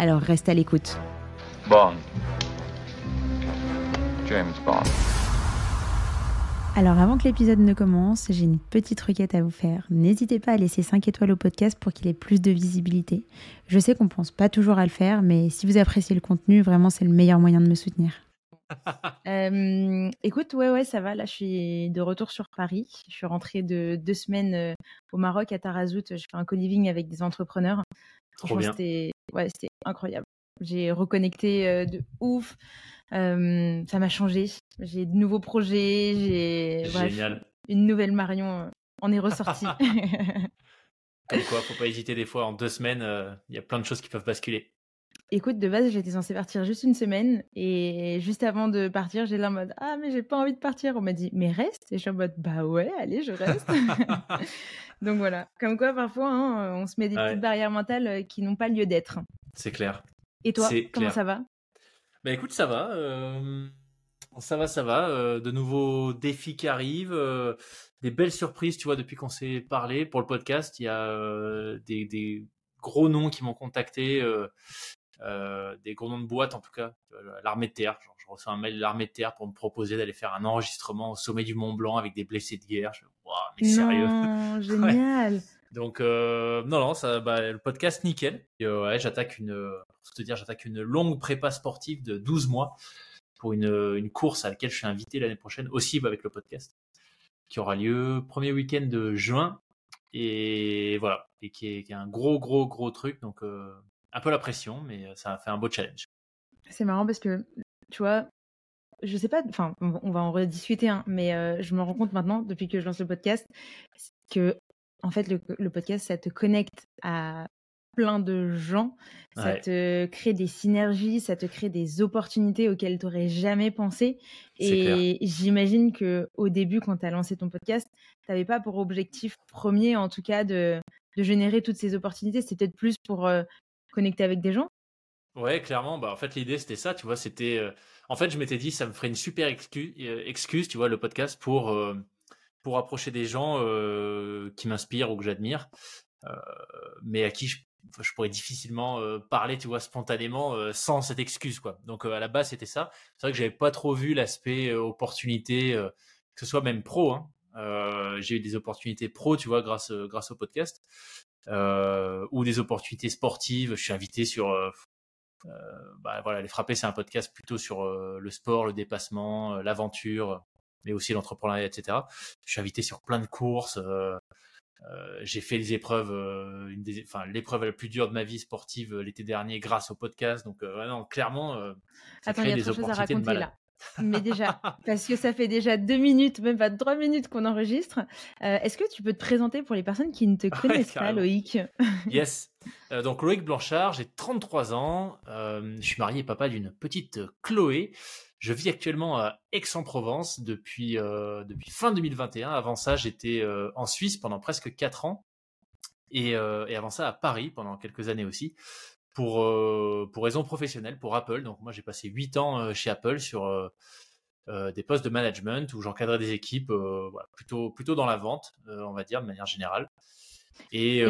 Alors reste à l'écoute. Bond. James Bond. Alors avant que l'épisode ne commence, j'ai une petite requête à vous faire. N'hésitez pas à laisser 5 étoiles au podcast pour qu'il ait plus de visibilité. Je sais qu'on pense pas toujours à le faire, mais si vous appréciez le contenu, vraiment c'est le meilleur moyen de me soutenir. Euh, écoute, ouais, ouais, ça va. Là, je suis de retour sur Paris. Je suis rentrée de deux semaines euh, au Maroc, à Tarazout. Je fais un co-living avec des entrepreneurs. Trop bien. C'était ouais, c'était incroyable. J'ai reconnecté euh, de ouf. Euh, ça m'a changé. J'ai de nouveaux projets. J'ai Génial. une nouvelle Marion euh, en est ressortie. Comme quoi, faut pas hésiter des fois. En deux semaines, euh, il y a plein de choses qui peuvent basculer. Écoute, de base, j'étais censée partir juste une semaine et juste avant de partir, j'ai là en mode ah mais j'ai pas envie de partir. On m'a dit mais reste et je suis en mode bah ouais allez je reste. Donc voilà, comme quoi parfois hein, on se met des Ouais. petites barrières mentales euh, qui n'ont pas lieu d'être. C'est clair. Et toi, C'est comment clair. ça va? Bah écoute, ça va. euh, Ça va, ça va. euh, De nouveaux défis qui arrivent. euh, Des belles surprises, tu vois, depuis qu'on s'est parlé pour le podcast. Il y a des, des gros noms qui m'ont contacté. des gros noms de boîtes en tout cas, l'armée de terre. Genre, je reçois un mail de l'armée de terre pour me proposer d'aller faire un enregistrement au sommet du Mont Blanc avec des blessés de guerre. Je Waouh, mais sérieux? Non, génial. Donc euh, non non ça bah, le podcast nickel. Euh, ouais, j'attaque une euh, pour te dire j'attaque une longue prépa sportive de 12 mois pour une, une course à laquelle je suis invité l'année prochaine aussi avec le podcast qui aura lieu premier week-end de juin et voilà et qui est, qui est un gros gros gros truc donc euh, un peu la pression mais euh, ça a fait un beau challenge. C'est marrant parce que tu vois, je sais pas, enfin on va en rediscuter, hein, mais euh, je me rends compte maintenant depuis que je lance le podcast que en fait le, le podcast ça te connecte à plein de gens, ça te crée des synergies, ça te crée des opportunités auxquelles tu n'aurais jamais pensé. Et j'imagine que au début, quand tu as lancé ton podcast, tu n'avais pas pour objectif premier, en tout cas, de, de générer toutes ces opportunités. C'était peut-être plus pour euh, connecter avec des gens. Ouais, clairement. Bah, en fait, l'idée, c'était ça, tu vois. C'était. euh, En fait, je m'étais dit, ça me ferait une super excuse, excuse tu vois, le podcast, pour, euh, pour approcher des gens euh, qui m'inspirent ou que j'admire, euh, mais à qui je, pourrais difficilement euh, parler, tu vois, spontanément, euh, sans cette excuse, quoi. Donc, euh, à la base, c'était ça. C'est vrai que j'avais pas trop vu l'aspect euh, opportunité, euh, que ce soit même pro, hein. Euh, j'ai eu des opportunités pro, tu vois, grâce, euh, grâce au podcast. Euh, ou des opportunités sportives. Je suis invité sur euh, euh, bah, voilà, les frappés, c'est un podcast plutôt sur euh, le sport, le dépassement, euh, l'aventure, mais aussi l'entrepreneuriat, etc. Je suis invité sur plein de courses. euh, euh, j'ai fait les épreuves, euh, une des, enfin l'épreuve la plus dure de ma vie sportive euh, l'été dernier grâce au podcast. Donc euh, non, clairement, euh, ça Attends, crée y a des à opportunités de là. Mais déjà, parce que ça fait déjà deux minutes, même pas trois minutes qu'on enregistre. euh, Est-ce que tu peux te présenter pour les personnes qui ne te Ouais, connaissent pas. Loïc? Yes. Euh, donc Loïc Blanchard, j'ai 33 ans. euh, je suis marié et papa d'une petite Chloé. Je vis actuellement à Aix-en-Provence depuis, depuis fin 2021. Avant ça, j'étais en Suisse pendant presque 4 ans. Et, euh, et avant ça, à Paris pendant quelques années aussi. Pour, euh, pour raisons professionnelles, pour Apple. Donc moi, j'ai passé 8 ans euh, chez Apple sur euh, euh, des postes de management où j'encadrais des équipes voilà, plutôt, plutôt dans la vente, on va dire, de manière générale. Et Et-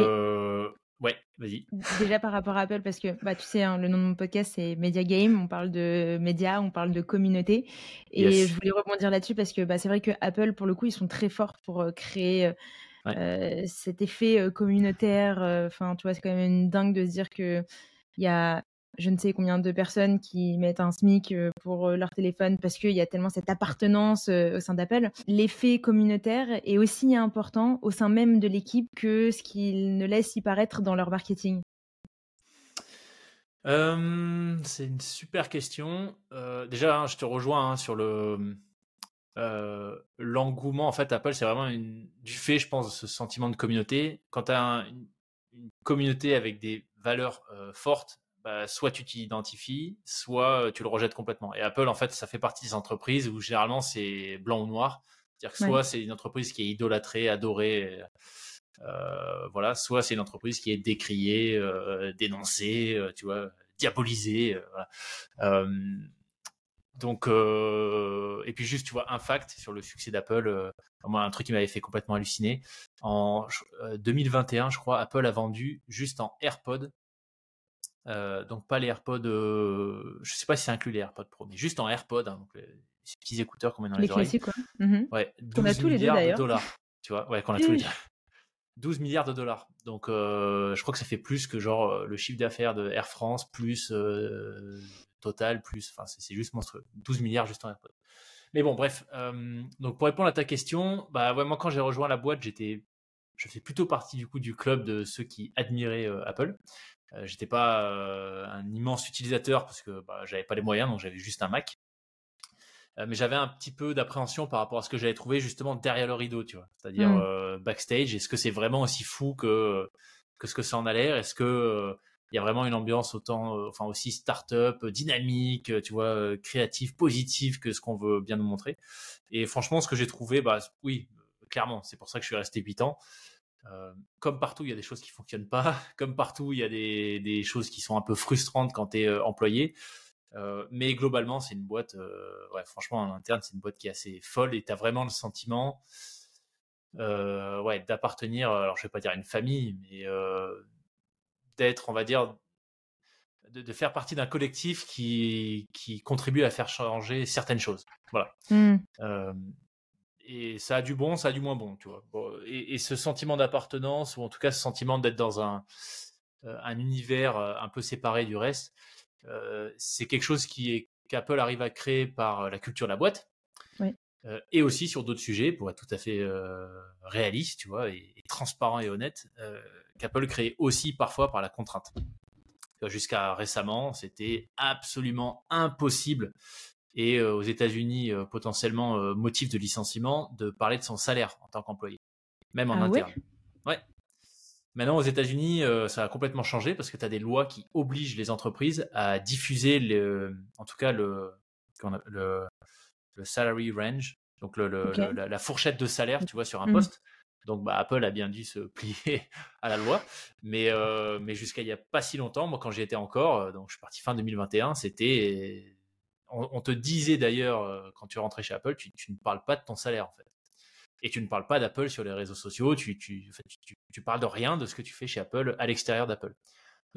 ouais, vas-y. Déjà par rapport à Apple, parce que bah, tu sais, hein, le nom de mon podcast c'est Media Game, on parle de médias, on parle de communauté. Et Yes. je voulais rebondir là-dessus parce que bah, c'est vrai que Apple, pour le coup, ils sont très forts pour créer Ouais. euh, cet effet communautaire. Enfin, tu vois, c'est quand même une dingue de se dire que il y a je ne sais combien de personnes qui mettent un SMIC euh, pour euh, leur téléphone parce qu'il y a tellement cette appartenance euh, au sein d'Apple. L'effet communautaire est aussi important au sein même de l'équipe que ce qu'ils ne laissent y paraître dans leur marketing. C'est une super question. Déjà, hein, je te rejoins hein, sur le l'engouement. En fait, Apple, c'est vraiment du fait, je pense, ce sentiment de communauté. Quand tu as une communauté avec des valeurs euh, fortes, bah, soit tu t'identifies, soit tu le rejettes complètement. Et Apple, en fait, ça fait partie des entreprises où généralement c'est blanc ou noir. C'est-à-dire que soit c'est une entreprise qui est idolâtrée, adorée, euh, voilà, soit c'est une entreprise qui est décriée, euh, dénoncée, euh, tu vois, diabolisée. Voilà. donc, et puis juste, tu vois, un fact sur le succès d'Apple, un truc qui m'avait fait complètement halluciner. En 2021, je crois, Apple a vendu juste en AirPod donc pas les AirPods, euh, je sais pas si ça inclut les AirPods Pro, mais juste en AirPods, hein, donc les, petits écouteurs qu'on met dans les, oreilles. quoi. Mmh ouais, 12 milliards de dollars. Tu vois, ouais, qu'on a tous les deux. 12 milliards de dollars. Donc euh, je crois que ça fait plus que genre euh, le chiffre d'affaires de Air France plus Total plus, enfin c'est juste monstrueux. 12 milliards juste en AirPods. Mais bon, bref. donc pour répondre à ta question, bah ouais, moi quand j'ai rejoint la boîte, j'étais je fais plutôt partie du coup du club de ceux qui admiraient Apple. Euh, j'étais pas euh, un immense utilisateur parce que bah, j'avais pas les moyens, donc j'avais juste un Mac. Euh, mais j'avais un petit peu d'appréhension par rapport à ce que j'avais trouvé justement derrière le rideau, tu vois. C'est-à-dire mmh. backstage. Est-ce que c'est vraiment aussi fou que que ce que ça en a l'air Est-ce que il y a vraiment une ambiance autant, enfin aussi start-up, dynamique, tu vois, créative, positive que ce qu'on veut bien nous montrer. Et franchement, ce que j'ai trouvé, bah oui, clairement, c'est pour ça que je suis resté 8 ans. Euh, comme partout, il y a des choses qui fonctionnent pas. Comme partout, il y a des, des choses qui sont un peu frustrantes quand tu es euh, employé. Euh, mais globalement, c'est une boîte, ouais, franchement, en interne, c'est une boîte qui est assez folle et tu as vraiment le sentiment ouais, d'appartenir, alors je vais pas dire une famille, mais d'être, on va dire, de, faire partie d'un collectif qui, qui contribue à faire changer certaines choses. Voilà. Mmh et ça a du bon, ça a du moins bon, tu vois. et, ce sentiment d'appartenance, ou en tout cas ce sentiment d'être dans un, euh, un univers euh, un peu séparé du reste, euh, c'est quelque chose qui est qu'Apple arrive à créer par la culture de la boîte. et aussi sur d'autres sujets, pour être tout à fait réaliste, tu vois, et, transparent et honnête, qu'Apple crée aussi parfois par la contrainte. Jusqu'à récemment, c'était absolument impossible et euh, aux États-Unis euh, potentiellement euh, motif de licenciement de parler de son salaire en tant qu'employé, même en ah interne. Ouais. Maintenant, aux États-Unis, ça a complètement changé parce que tu as des lois qui obligent les entreprises à diffuser, le, en tout cas, le, le, le salary range, donc le, la, fourchette de salaire, tu vois, sur un mmh. Donc, bah, Apple a bien dû se plier à la loi. Mais, mais jusqu'à il n'y a pas si longtemps, moi, quand j'y étais encore, donc je suis parti fin 2021, c'était on, te disait d'ailleurs, euh, quand tu rentrais chez Apple, tu, ne parles pas de ton salaire en fait. Et tu ne parles pas d'Apple sur les réseaux sociaux, tu, tu, tu, parles de rien de ce que tu fais chez Apple à l'extérieur d'Apple.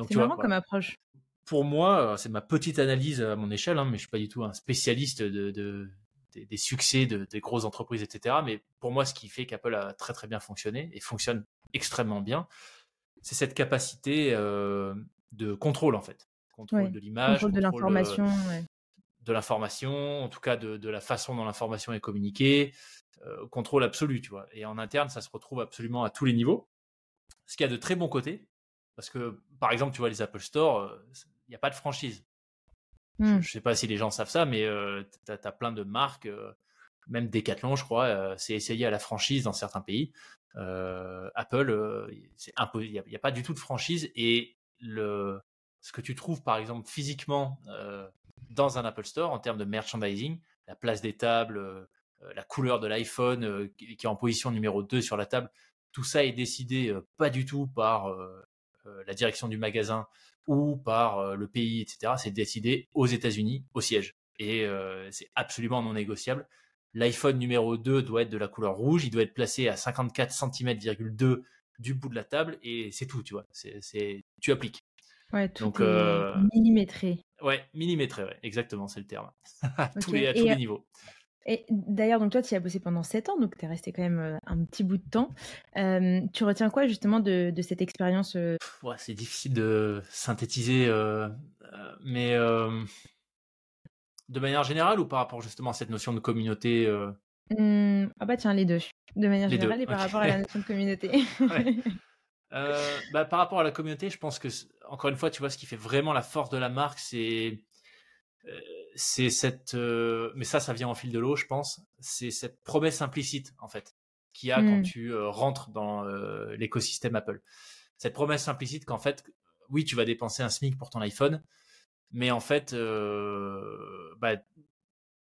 C'est marrant comme approche. Pour moi, euh, c'est ma petite analyse à mon échelle, hein, mais je suis pas du tout un spécialiste de, des, succès de, des grosses entreprises, etc. Mais pour moi, ce qui fait qu'Apple a très très bien fonctionné et fonctionne extrêmement bien, c'est cette capacité euh, de contrôle en fait. Contrôle de l'image, contrôle, de l'information de l'information, en tout cas de, la façon dont l'information est communiquée, euh, contrôle absolu, tu vois. Et en interne, ça se retrouve absolument à tous les niveaux. Ce qui a de très bons côtés, parce que par exemple, tu vois, les Apple Store, euh, il n'y a pas de franchise. Je ne hmm. sais pas si les gens savent ça, mais euh, tu as, plein de marques, même Decathlon, je crois, c'est essayé à la franchise dans certains pays. Apple, il n'y a, pas du tout de franchise et le, ce que tu trouves par exemple physiquement dans un Apple Store en termes de merchandising, la place des tables, euh, euh, la couleur de l'iPhone euh, qui est en position numéro 2 sur la table, tout ça est décidé pas du tout par la direction du magasin ou par le pays, etc. C'est décidé aux États-Unis, au siège. Et c'est absolument non négociable. L'iPhone numéro 2 doit être de la couleur rouge, il doit être placé à 54 cm,2 du bout de la table et c'est tout, tu vois. C'est, tu appliques. Ouais, tout Donc, est millimétré. Ouais, millimétré, ouais, exactement, c'est le terme. à tous les, à tous les niveaux. Et d'ailleurs, donc toi, tu y as bossé pendant 7 ans, donc tu es resté quand même un petit bout de temps. tu retiens quoi justement de, de cette expérience ouais, C'est difficile de synthétiser, euh, mais de manière générale ou par rapport justement à cette notion de communauté mmh, Ah bah tiens, les deux. De manière générale et par rapport à la notion de communauté. ouais. Euh, bah, par rapport à la communauté, je pense que, encore une fois, tu vois, ce qui fait vraiment la force de la marque, c'est euh, c'est cette euh, mais ça ça vient en fil de l'eau je pense c'est cette promesse implicite en fait qu'il y a quand mmh. tu rentres dans l'écosystème Apple cette promesse implicite qu'en fait oui, tu vas dépenser un SMIC pour ton iPhone, mais en fait, bah,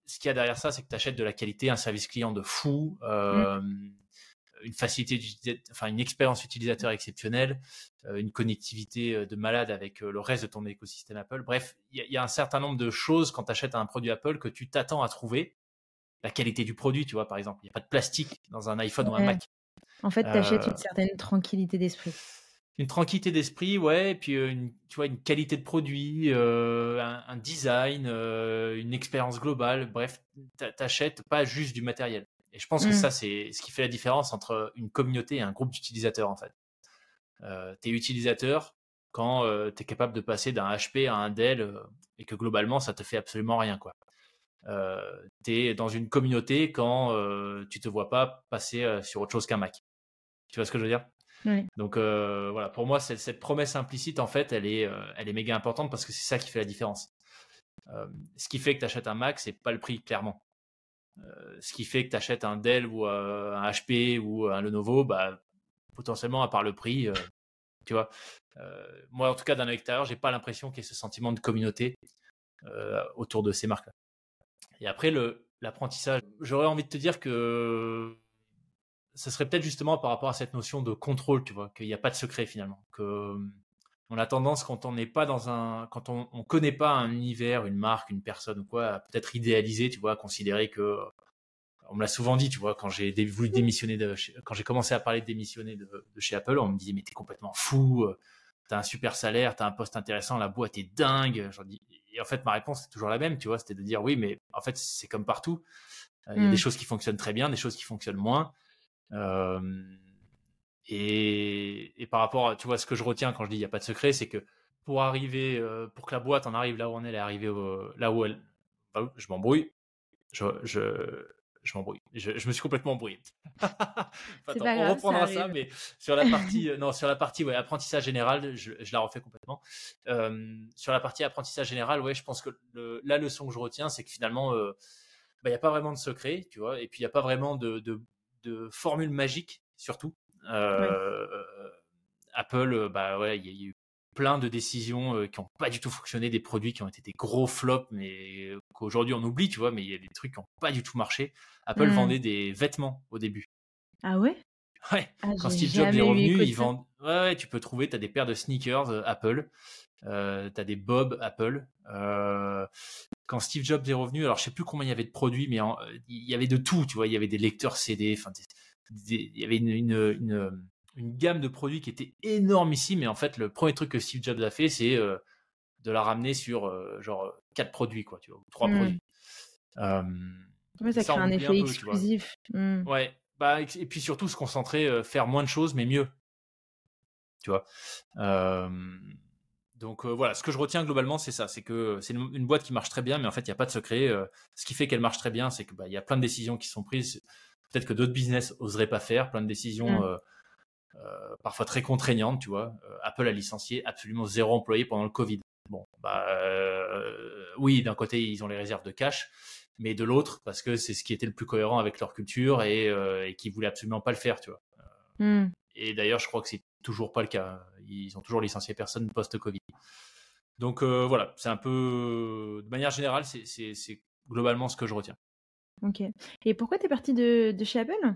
ce qu'il y a derrière ça, c'est que tu achètes de la qualité, un service client de fou, mmh. Une facilité, enfin une expérience utilisateur exceptionnelle, une connectivité de malade avec le reste de ton écosystème Apple. Bref, il y, a un certain nombre de choses quand tu achètes un produit Apple que tu t'attends à trouver. La qualité du produit, tu vois, par exemple, il n'y a pas de plastique dans un iPhone ou un Mac. En fait, tu achètes une certaine tranquillité d'esprit une tranquillité d'esprit, ouais, et puis euh, une, tu vois, une qualité de produit, euh, un, design, euh, une expérience globale. Bref, t'achètes pas juste du matériel. Et je pense que mmh. ça, c'est ce qui fait la différence entre une communauté et un groupe d'utilisateurs, en fait. t'es utilisateur quand tu es capable de passer d'un HP à un Dell et que globalement, ça te fait absolument rien, quoi. t'es dans une communauté quand tu te vois pas passer sur autre chose qu'un Mac. Tu vois ce que je veux dire? Donc euh, voilà, pour moi, cette, promesse implicite, en fait, elle est, euh, elle est méga importante parce que c'est ça qui fait la différence. Euh, ce qui fait que tu achètes un Mac, c'est pas le prix, clairement. Ce qui fait que tu achètes un Dell ou un HP ou un Lenovo, bah, potentiellement, à part le prix, tu vois. moi, en tout cas, d'un extérieur, j'ai pas l'impression qu'il y ait ce sentiment de communauté autour de ces marques-là. Et après, l'apprentissage, j'aurais envie de te dire que ce serait peut-être justement par rapport à cette notion de contrôle, tu vois, qu'il n'y a pas de secret finalement, euh, on a tendance quand on n'est pas dans un, quand on, on connaît pas un univers, une marque, une personne ou quoi, à peut-être idéaliser, tu vois, à considérer que, on me l'a souvent dit, tu vois, quand j'ai voulu démissionner de, quand j'ai commencé à parler de démissionner de, chez Apple, on me disait mais t'es complètement fou, euh, t'as un super salaire, t'as un poste intéressant, la boîte est dingue. J'en dis, et en fait ma réponse c'est toujours la même, tu vois, c'était de dire oui, mais en fait c'est comme partout, euh, il y a des mmh. choses qui fonctionnent très bien, des choses qui fonctionnent moins. Et, et, par rapport à, tu vois, ce que je retiens quand je dis il n'y a pas de secret, c'est que pour arriver, pour que la boîte en arrive là où on est, elle est arrivée là où elle, bah, je m'embrouille, je, je, je m'embrouille. Je, je, me suis complètement embrouillé. on reprendra ça, mais sur la partie, non, sur la partie ouais, apprentissage général, je, je la refais complètement. Euh, sur la partie apprentissage général, ouais, je pense que le, la leçon que je retiens, c'est que finalement, il bah, n'y a pas vraiment de secret, tu vois, et puis il n'y a pas vraiment de, de, de formule magique, surtout. Euh, Apple, euh, bah ouais, il y, a eu plein de décisions euh, qui n'ont pas du tout fonctionné, des produits qui ont été des gros flops, mais qu'aujourd'hui on oublie, tu vois, mais il y a des trucs qui n'ont pas du tout marché. Apple hmm. vendait des vêtements au début. Ah ouais? Ouais, ah, quand Steve Jobs est revenu, ils vendent. Ouais, tu peux trouver, tu as des paires de sneakers Apple, euh, tu as des bobs Apple. quand Steve Jobs est revenu, alors je sais plus combien il y avait de produits, mais il y avait de tout, tu vois, il y avait des lecteurs CD, enfin, il y avait une, une, une, gamme de produits qui était énorme ici, mais en fait, le premier truc que Steve Jobs a fait, c'est euh, de la ramener sur euh, genre quatre produits, quoi, tu vois, trois mmh. produits. ça, crée un effet exclusif. Mmh. Ouais, bah, et puis surtout se concentrer, euh, faire moins de choses, mais mieux. Tu vois? donc voilà, ce que je retiens globalement, c'est ça, c'est que c'est une, boîte qui marche très bien, mais en fait, il n'y a pas de secret. ce qui fait qu'elle marche très bien, c'est qu'il bah, y a plein de décisions qui sont prises peut-être que d'autres business oseraient pas faire, plein de décisions mm. euh, euh, parfois très contraignantes, tu vois. Euh, Apple a licencié absolument zéro employé pendant le Covid. Bon, bah oui, d'un côté ils ont les réserves de cash, mais de l'autre parce que c'est ce qui était le plus cohérent avec leur culture et, et qui voulaient absolument pas le faire, tu vois. Mm. Et d'ailleurs, je crois que c'est toujours pas le cas. Ils ont toujours licencié personne post-Covid. Donc voilà, c'est un peu, de manière générale, c'est globalement ce que je retiens. Ok. Et pourquoi tu es parti de, de chez Apple?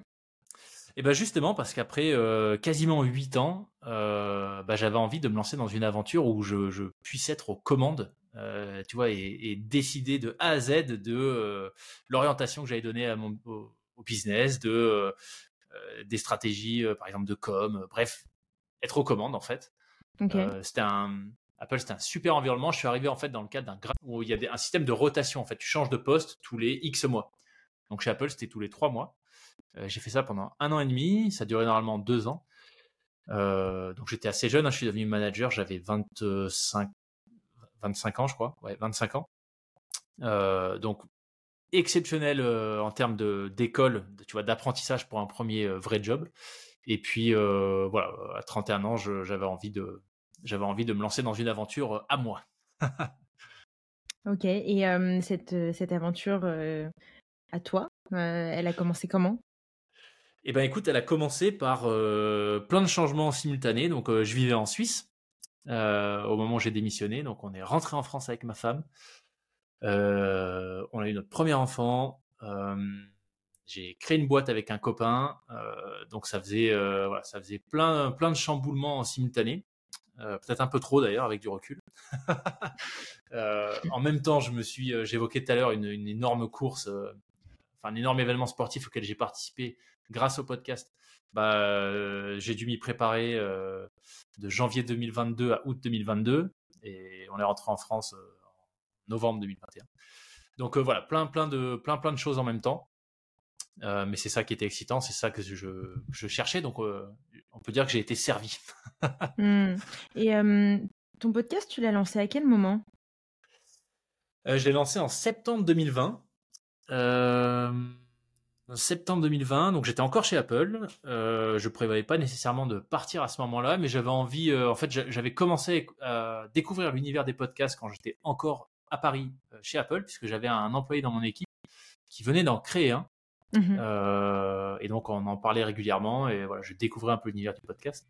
Eh ben justement parce qu'après euh, quasiment 8 ans, euh, bah, j'avais envie de me lancer dans une aventure où je, je puisse être aux commandes, euh, tu vois, et, décider de A à Z de l'orientation que j'avais donnée à mon, au, business, de des stratégies, par exemple de com, bref, être aux commandes en fait. c'était un Apple, c'était un super environnement. Je suis arrivé en fait dans le cadre d'un où il y a un système de rotation. En fait, tu changes de poste tous les X mois. Donc chez Apple, c'était tous les trois mois. Euh, j'ai fait ça pendant un an et demi. Ça durait normalement deux ans. Euh, donc j'étais assez jeune. Hein. je suis devenu manager. J'avais 25, 25 ans, je crois. Ouais, 25 ans. Euh, donc exceptionnel en termes d'école, tu vois, d'apprentissage pour un premier vrai job. Et puis voilà, à 31 ans, j'avais envie de j'avais envie de me lancer dans une aventure à moi. ok. Et cette aventure à toi euh, Elle a commencé comment? Eh ben écoute, elle a commencé par euh, plein de changements simultanés. Donc euh, je vivais en Suisse. au moment où j'ai démissionné. Donc on est rentré en France avec ma femme. on a eu notre premier enfant. j'ai créé une boîte avec un copain. donc ça faisait, voilà, ça faisait plein, plein de chamboulements en simultané. peut-être un peu trop d'ailleurs avec du recul. en même temps, je me suis, j'évoquais tout à l'heure une, une, énorme course un énorme événement sportif auquel j'ai participé grâce au podcast, bah, euh, j'ai dû m'y préparer euh, de janvier 2022 à août 2022 et on est rentré en France euh, en novembre 2021. Donc voilà, plein, plein, de, plein, plein de choses en même temps. mais c'est ça qui était excitant, c'est ça que je, je cherchais. Donc on peut dire que j'ai été servi. Mmh. Et ton podcast, tu l'as lancé à quel moment? Je l'ai lancé en septembre 2020. Euh, septembre 2020, donc j'étais encore chez Apple. Euh, je prévoyais pas nécessairement de partir à ce moment-là, mais j'avais envie. Euh, en fait, j'avais commencé à découvrir l'univers des podcasts quand j'étais encore à Paris chez Apple, puisque j'avais un employé dans mon équipe qui venait d'en créer un. Mmh euh, et donc on en parlait régulièrement et voilà, je découvrais un peu l'univers du podcast.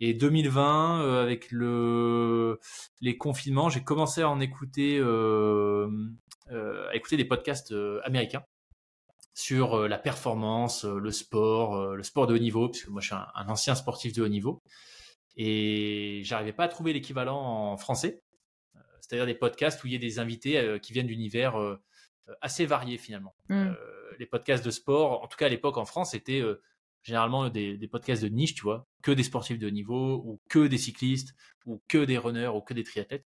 Et 2020, euh, avec le les confinements, j'ai commencé à en écouter, euh, à écouter des podcasts américains sur la performance, le sport, le sport de haut niveau, puisque moi je suis un, ancien sportif de haut niveau. Et j'arrivais pas à trouver l'équivalent en français, c'est-à-dire des podcasts où il y a des invités qui viennent d'univers assez variés finalement. Mmh les podcasts de sport, en tout cas à l'époque en France, c'était euh, généralement des, podcasts de niche, tu vois, que des sportifs de haut niveau, ou que des cyclistes, ou que des runners, ou que des triathlètes.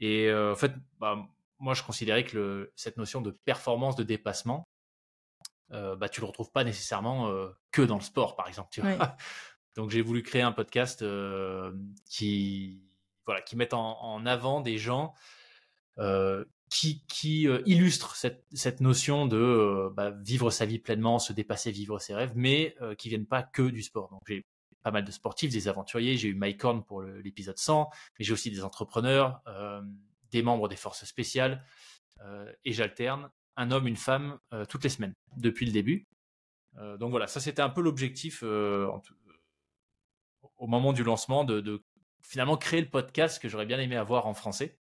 Et euh, en fait, bah, moi, je considérais que cette notion de performance, de dépassement, euh, bah, tu le retrouves pas nécessairement que dans le sport, par exemple. Tu vois Donc, j'ai voulu créer un podcast qui, voilà, qui mette en, avant des gens qui, qui euh, illustre cette, cette, notion de euh, bah, vivre sa vie pleinement, se dépasser, vivre ses rêves, mais euh, qui viennent pas que du sport. Donc j'ai pas mal de sportifs, des aventuriers, j'ai eu Mike Horn pour l'épisode 100, mais j'ai aussi des entrepreneurs, des membres des forces spéciales, et j'alterne un homme, une femme toutes les semaines depuis le début. donc voilà, ça c'était un peu l'objectif au moment du lancement de, de finalement créer le podcast que j'aurais bien aimé avoir en français.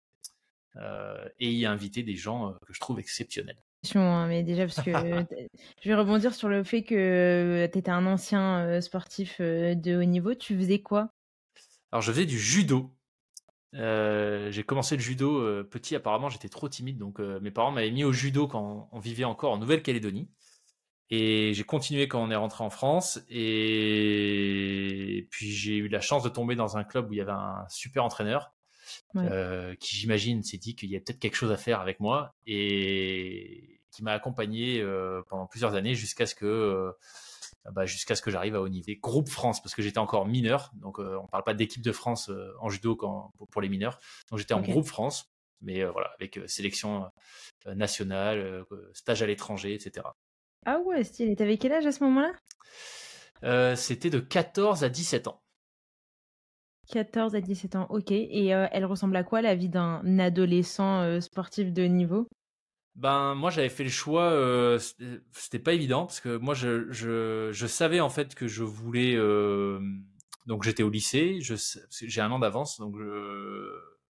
Euh, et y inviter des gens euh, que je trouve exceptionnels. Hein, mais déjà, parce que je vais rebondir sur le fait que euh, tu étais un ancien sportif de haut niveau. Tu faisais quoi? Alors, je faisais du judo. j'ai commencé le judo petit. Apparemment, j'étais trop timide, donc mes parents m'avaient mis au judo quand on vivait encore en Nouvelle-Calédonie. Et j'ai continué quand on est rentré en France. Et puis j'ai eu la chance de tomber dans un club où il y avait un super entraîneur euh, qui j'imagine s'est dit qu'il y a peut-être quelque chose à faire avec moi et qui m'a accompagné euh, pendant plusieurs années jusqu'à ce que euh, bah, jusqu'à ce que j'arrive à haut niveau. Groupe France parce que j'étais encore mineur, donc on parle pas d'équipe de France en judo quand, pour, les mineurs. Donc j'étais en groupe France, mais voilà avec sélection nationale, stage à l'étranger, etc. Ah ouais, stylé. T'avais quel âge à ce moment-là? C'était de 14 à 17 ans. 14 à 17 ans, ok. Et euh, elle ressemble à quoi la vie d'un adolescent euh, sportif de niveau? Ben moi j'avais fait le choix, euh, c'était pas évident parce que moi je, je, je, savais en fait que je voulais donc j'étais au lycée, j'ai un an d'avance donc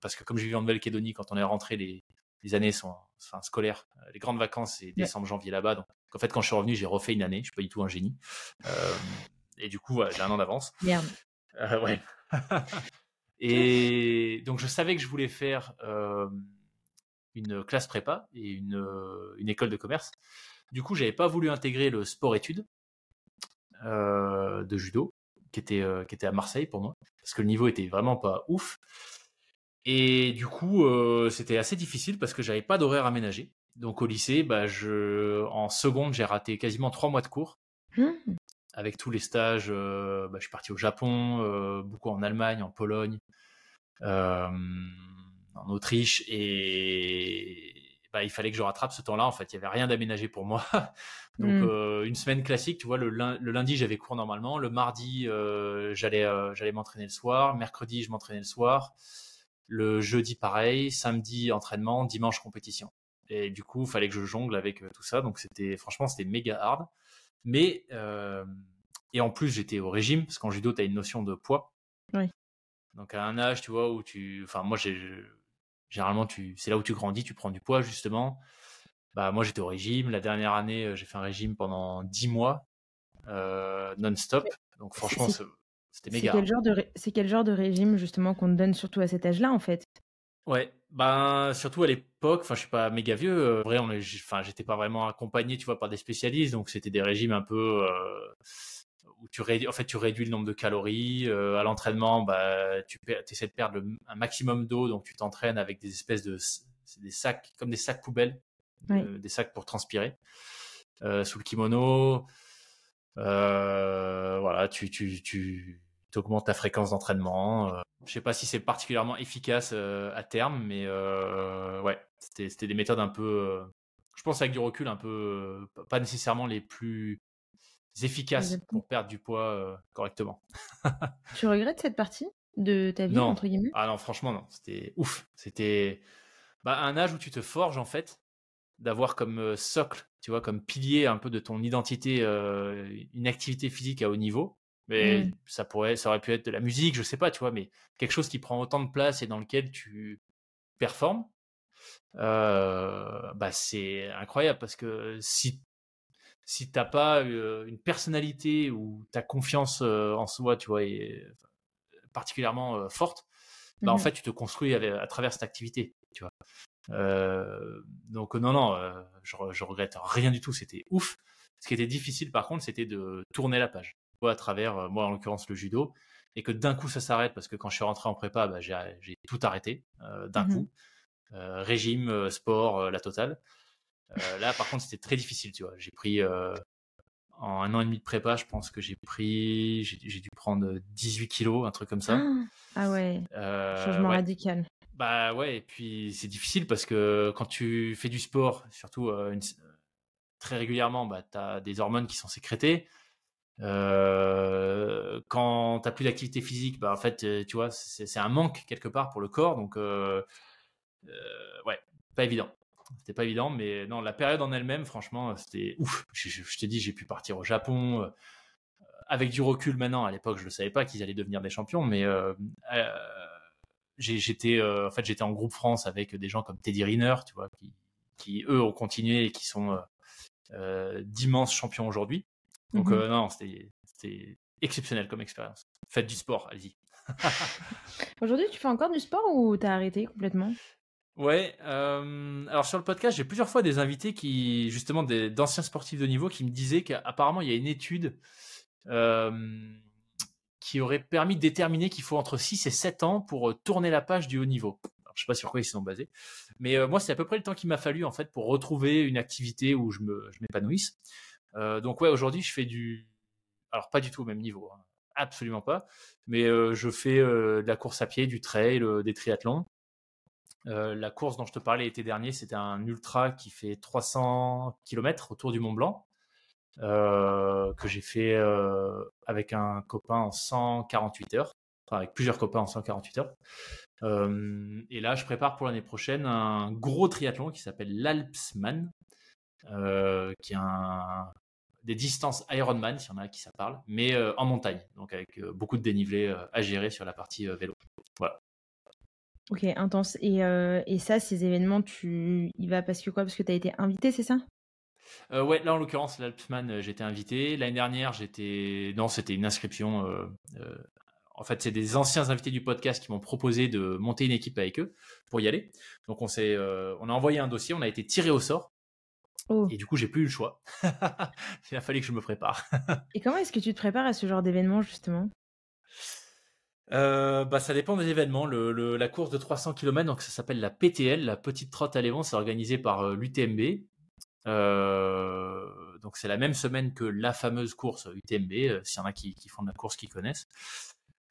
parce que comme j'ai vécu en Nouvelle-Calédonie quand on est rentré les, les années sont enfin scolaires, les grandes vacances c'est décembre janvier là-bas donc en fait quand je suis revenu j'ai refait une année, je suis pas du tout un génie et du coup j'ai un an d'avance. Merde. Ouais. et donc je savais que je voulais faire euh, une classe prépa et une, euh, une, école de commerce. Du coup, j'avais pas voulu intégrer le sport-études euh, de judo, qui était, qui était à Marseille pour moi, parce que le niveau était vraiment pas ouf. Et du coup, c'était assez difficile parce que j'avais pas d'horaire aménagé. Donc au lycée, bah, je, en seconde, j'ai raté quasiment trois mois de cours. Mmh avec tous les stages, euh, bah, je suis parti au Japon, euh, beaucoup en Allemagne, en Pologne, euh, en Autriche, et bah, il fallait que je rattrape ce temps-là. En fait, il y avait rien d'aménagé pour moi. Donc mmh. une semaine classique, tu vois, le, lundi j'avais cours normalement, le mardi j'allais j'allais m'entraîner le soir, mercredi je m'entraînais le soir, le jeudi pareil, samedi entraînement, dimanche compétition. Et du coup, il fallait que je jongle avec tout ça. Donc c'était franchement c'était méga hard. Mais, euh, et en plus, j'étais au régime, parce qu'en judo, tu as une notion de poids. Oui. Donc à un âge, tu vois, où tu, enfin moi j'ai, généralement tu, c'est là où tu grandis, tu prends du poids justement. Bah moi j'étais au régime. La dernière année, euh, j'ai fait un régime pendant 10 mois euh, non-stop. Donc franchement, c'était méga. C'est quel, genre de c'est quel genre de régime justement qu'on te donne surtout à cet âge-là en fait? Ouais, ben surtout à l'époque, enfin je suis pas méga vieux, euh, vrai, on enfin j'étais pas vraiment accompagné, tu vois, par des spécialistes, donc c'était des régimes un peu où tu réduis, en fait tu réduis le nombre de calories. à l'entraînement, bah tu essaies de perdre un maximum d'eau, donc tu t'entraînes avec des espèces de des sacs comme des sacs poubelles, des sacs pour transpirer sous le kimono. Euh, voilà, tu, tu, tu augmentes ta fréquence d'entraînement. Euh, je sais pas si c'est particulièrement efficace euh, à terme, mais ouais, c'était des méthodes un peu, je pense avec du recul, un peu, pas nécessairement les plus efficaces pour perdre du poids correctement. tu regrettes cette partie de ta vie, entre guillemets? Ah non, franchement, non. C'était ouf. C'était bah, un âge où tu te forges, en fait, d'avoir comme socle tu vois, comme pilier un peu de ton identité, euh, une activité physique à haut niveau. Mais mmh. ça pourrait, ça aurait pu être de la musique, je sais pas, tu vois, mais quelque chose qui prend autant de place et dans lequel tu performes, euh, bah c'est incroyable parce que si si t'as pas euh, une personnalité ou ta confiance en soi, tu vois, est particulièrement forte, bah en mmh fait tu te construis à travers cette activité, tu vois. Euh, donc non, non, euh, je, je, regrette rien du tout. C'était ouf. Ce qui était difficile, par contre, c'était de tourner la page. À travers, euh, moi en l'occurrence, le judo, et que d'un coup ça s'arrête parce que quand je suis rentré en prépa, bah, j'ai tout arrêté d'un mmh coup. régime, sport, la totale. là, par contre, c'était très difficile, tu vois. J'ai pris en un an et demi de prépa, je pense que j'ai pris, j'ai dû prendre 18 kilos, un truc comme ça. Ah ouais. Changement radical. Bah ouais, et puis c'est difficile parce que quand tu fais du sport, surtout euh, très régulièrement, bah, tu as des hormones qui sont sécrétées. Quand tu plus d'activité physique, bah, en fait, tu vois, c'est un manque quelque part pour le corps. Donc, ouais, pas évident. C'était pas évident, mais non, la période en elle-même, franchement, c'était ouf. Je, je t'ai dit, j'ai pu partir au Japon. avec du recul maintenant, à l'époque, je ne savais pas qu'ils allaient devenir des champions, mais j'étais en fait j'étais en groupe France avec des gens comme Teddy Riner, tu vois, qui, eux ont continué et qui sont d'immenses champions aujourd'hui. Donc mmh euh, non, c'était exceptionnel comme expérience. Faites du sport, allez-y. aujourd'hui, tu fais encore du sport ou t'as arrêté complètement? Ouais, euh, alors sur le podcast, j'ai plusieurs fois des invités qui, justement, d'anciens sportifs de niveau qui me disaient qu'apparemment il y a une étude euh, qui aurait permis de déterminer qu'il faut entre 6 et 7 ans pour tourner la page du haut niveau. Alors, je sais pas sur quoi ils sont basés, mais euh, moi c'est à peu près le temps qu'il m'a fallu en fait pour retrouver une activité où je m'épanouisse. Euh, donc ouais, aujourd'hui je fais du, alors pas du tout au même niveau, hein. absolument pas, mais je fais de la course à pied, du trail, des triathlons. la course dont je te parlais l'été dernier, c'était un ultra qui fait 300 km autour du Mont Blanc. Euh, que j'ai fait euh, avec un copain en 148 heures, enfin avec plusieurs copains en 148 heures. Euh, et là, je prépare pour l'année prochaine un gros triathlon qui s'appelle l'Alpsman, qui est un, des distances Ironman, s'il y en a qui ça parle, mais en montagne, donc avec beaucoup de dénivelé à gérer sur la partie vélo. Voilà. Ok, intense. Et, et, ça, ces événements, tu y vas parce que quoi? Parce que tu as été invité, c'est ça? Euh, ouais, là en l'occurrence, l'Alpsman, euh, j'étais invité. L'année dernière, j'étais. Non, c'était une inscription. Euh, en fait, c'est des anciens invités du podcast qui m'ont proposé de monter une équipe avec eux pour y aller. Donc, on s'est, on a envoyé un dossier, on a été tiré au sort. Oh. Et du coup, j'ai plus eu le choix. Il a fallu que je me prépare. Et comment est-ce que tu te prépares à ce genre d'événement, justement? Bah, ça dépend des événements. Le, la course de 300 km, donc ça s'appelle la PTL, la Petite Trotte à Léon, c'est organisé par l'UTMB. Euh, donc c'est la même semaine que la fameuse course UTMB, euh, s'il y en a qui, font de la course qui connaissent.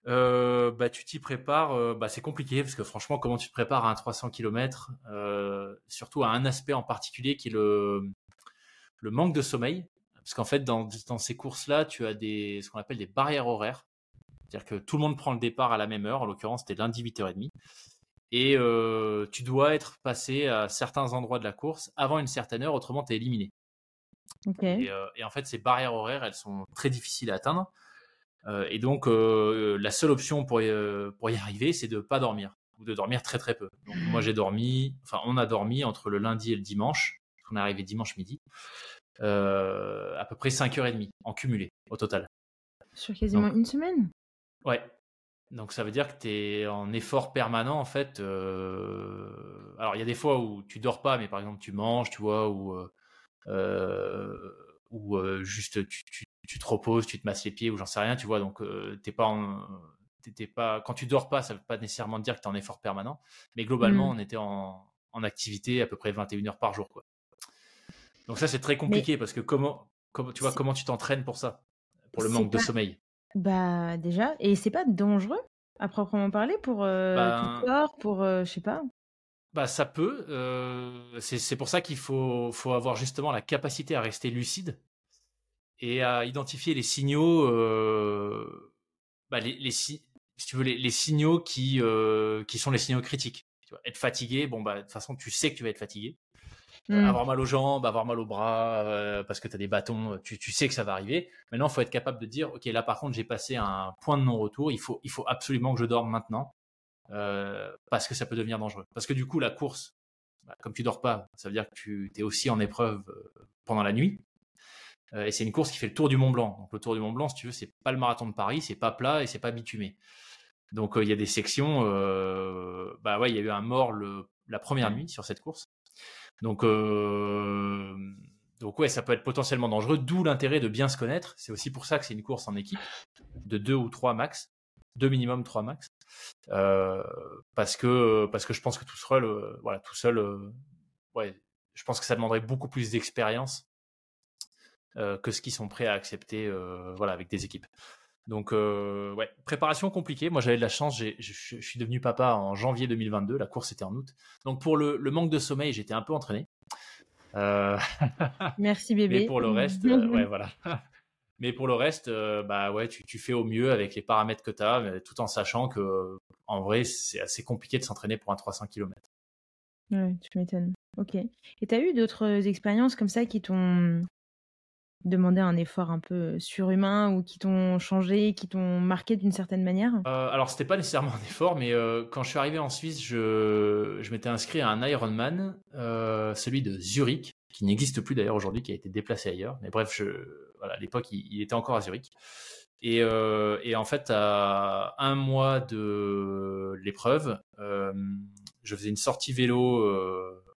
Euh, bah, tu t'y prépares, bah, c'est compliqué parce que franchement, comment tu te prépares à un 300 km, surtout à un aspect en particulier qui est le, le manque de sommeil? Parce qu'en fait, dans, dans ces courses-là, tu as des, ce qu'on appelle des barrières horaires. C'est-à-dire que tout le monde prend le départ à la même heure. En l'occurrence, c'était lundi 8h30 et euh, tu dois être passé à certains endroits de la course avant une certaine heure, autrement tu es éliminé. Euh, et, en fait, ces barrières horaires, elles sont très difficiles à atteindre. Et donc, la seule option pour y, pour y arriver, c'est de pas dormir ou de dormir très très peu. Donc, moi, j'ai dormi, enfin, on a dormi entre le lundi et le dimanche. On est arrivé dimanche midi. à peu près 5h30 en cumulé au total. Sur quasiment une semaine? Ouais. Donc ça veut dire que tu es en effort permanent en fait. Alors il y a des fois où tu dors pas, mais par exemple tu manges, tu vois, ou ou juste tu, tu, te reposes, tu te masses les pieds ou j'en sais rien, tu vois. Donc t'es pas en, pas quand tu dors pas, ça veut pas nécessairement dire que tu es en effort permanent, mais globalement mmh. on était en, en, activité à peu près 21 heures par jour quoi. Donc ça c'est très compliqué parce que comment, comment tu vois comment tu t'entraînes pour ça, pour le manque de sommeil? Bah déjà, et c'est pas dangereux à proprement parler pour euh, ton ben corps, pour euh, je sais pas. Bah ça peut. Euh, c'est pour ça qu'il faut, faut avoir justement la capacité à rester lucide et à identifier les signaux, bah, les, les, si tu veux les, signaux qui, qui sont les signaux critiques. Tu vois, être fatigué, bon bah de toute façon tu sais que tu vas être fatigué. Euh, mmh. avoir mal aux jambes, avoir mal aux bras euh, parce que tu as des bâtons, tu, tu, sais que ça va arriver. Maintenant, il faut être capable de dire, OK, là par contre, j'ai passé un point de non-retour, il faut, il faut absolument que je dorme maintenant euh, parce que ça peut devenir dangereux. Parce que du coup, la course, bah, comme tu dors pas, ça veut dire que tu es aussi en épreuve pendant la nuit. Et c'est une course qui fait le tour du Mont Blanc. Donc le tour du Mont Blanc, si tu veux, c'est pas le marathon de Paris, c'est pas plat et c'est pas bitumé. Donc il y a des sections, bah ouais, il y a eu un mort la première nuit sur cette course. Donc, euh, donc ouais, ça peut être potentiellement dangereux, d'où l'intérêt de bien se connaître. C'est aussi pour ça que c'est une course en équipe de deux ou trois max, deux minimum trois max, euh, parce que parce que je pense que tout seul, euh, voilà, tout seul, ouais, je pense que ça demanderait beaucoup plus d'expérience que ce qu'ils sont prêts à accepter, voilà, avec des équipes. Donc, euh, ouais, préparation compliquée. Moi, j'avais de la chance. Je suis devenu papa en janvier 2022. La course était en août. Donc, pour le, manque de sommeil, j'étais un peu entraîné. Euh, Merci bébé. Mais pour le reste, euh, ouais, voilà. Mais pour le reste, bah ouais, tu, fais au mieux avec les paramètres que tu as, tout en sachant que, en vrai, c'est assez compliqué de s'entraîner pour un 300 km. Ouais, tu m'étonnes. Ok. Et tu as eu d'autres expériences comme ça qui t'ont demander un effort un peu surhumain ou qui t'ont changé, qui t'ont marqué d'une certaine manière? Euh, Alors, c'était pas nécessairement un effort, mais euh, quand je suis arrivé en Suisse, je, m'étais inscrit à un Ironman, euh, celui de Zurich, qui n'existe plus d'ailleurs aujourd'hui, qui a été déplacé ailleurs. Mais bref, à l'époque, il, était encore à Zurich. Et, euh, et, en fait, à un mois de l'épreuve, je faisais une sortie vélo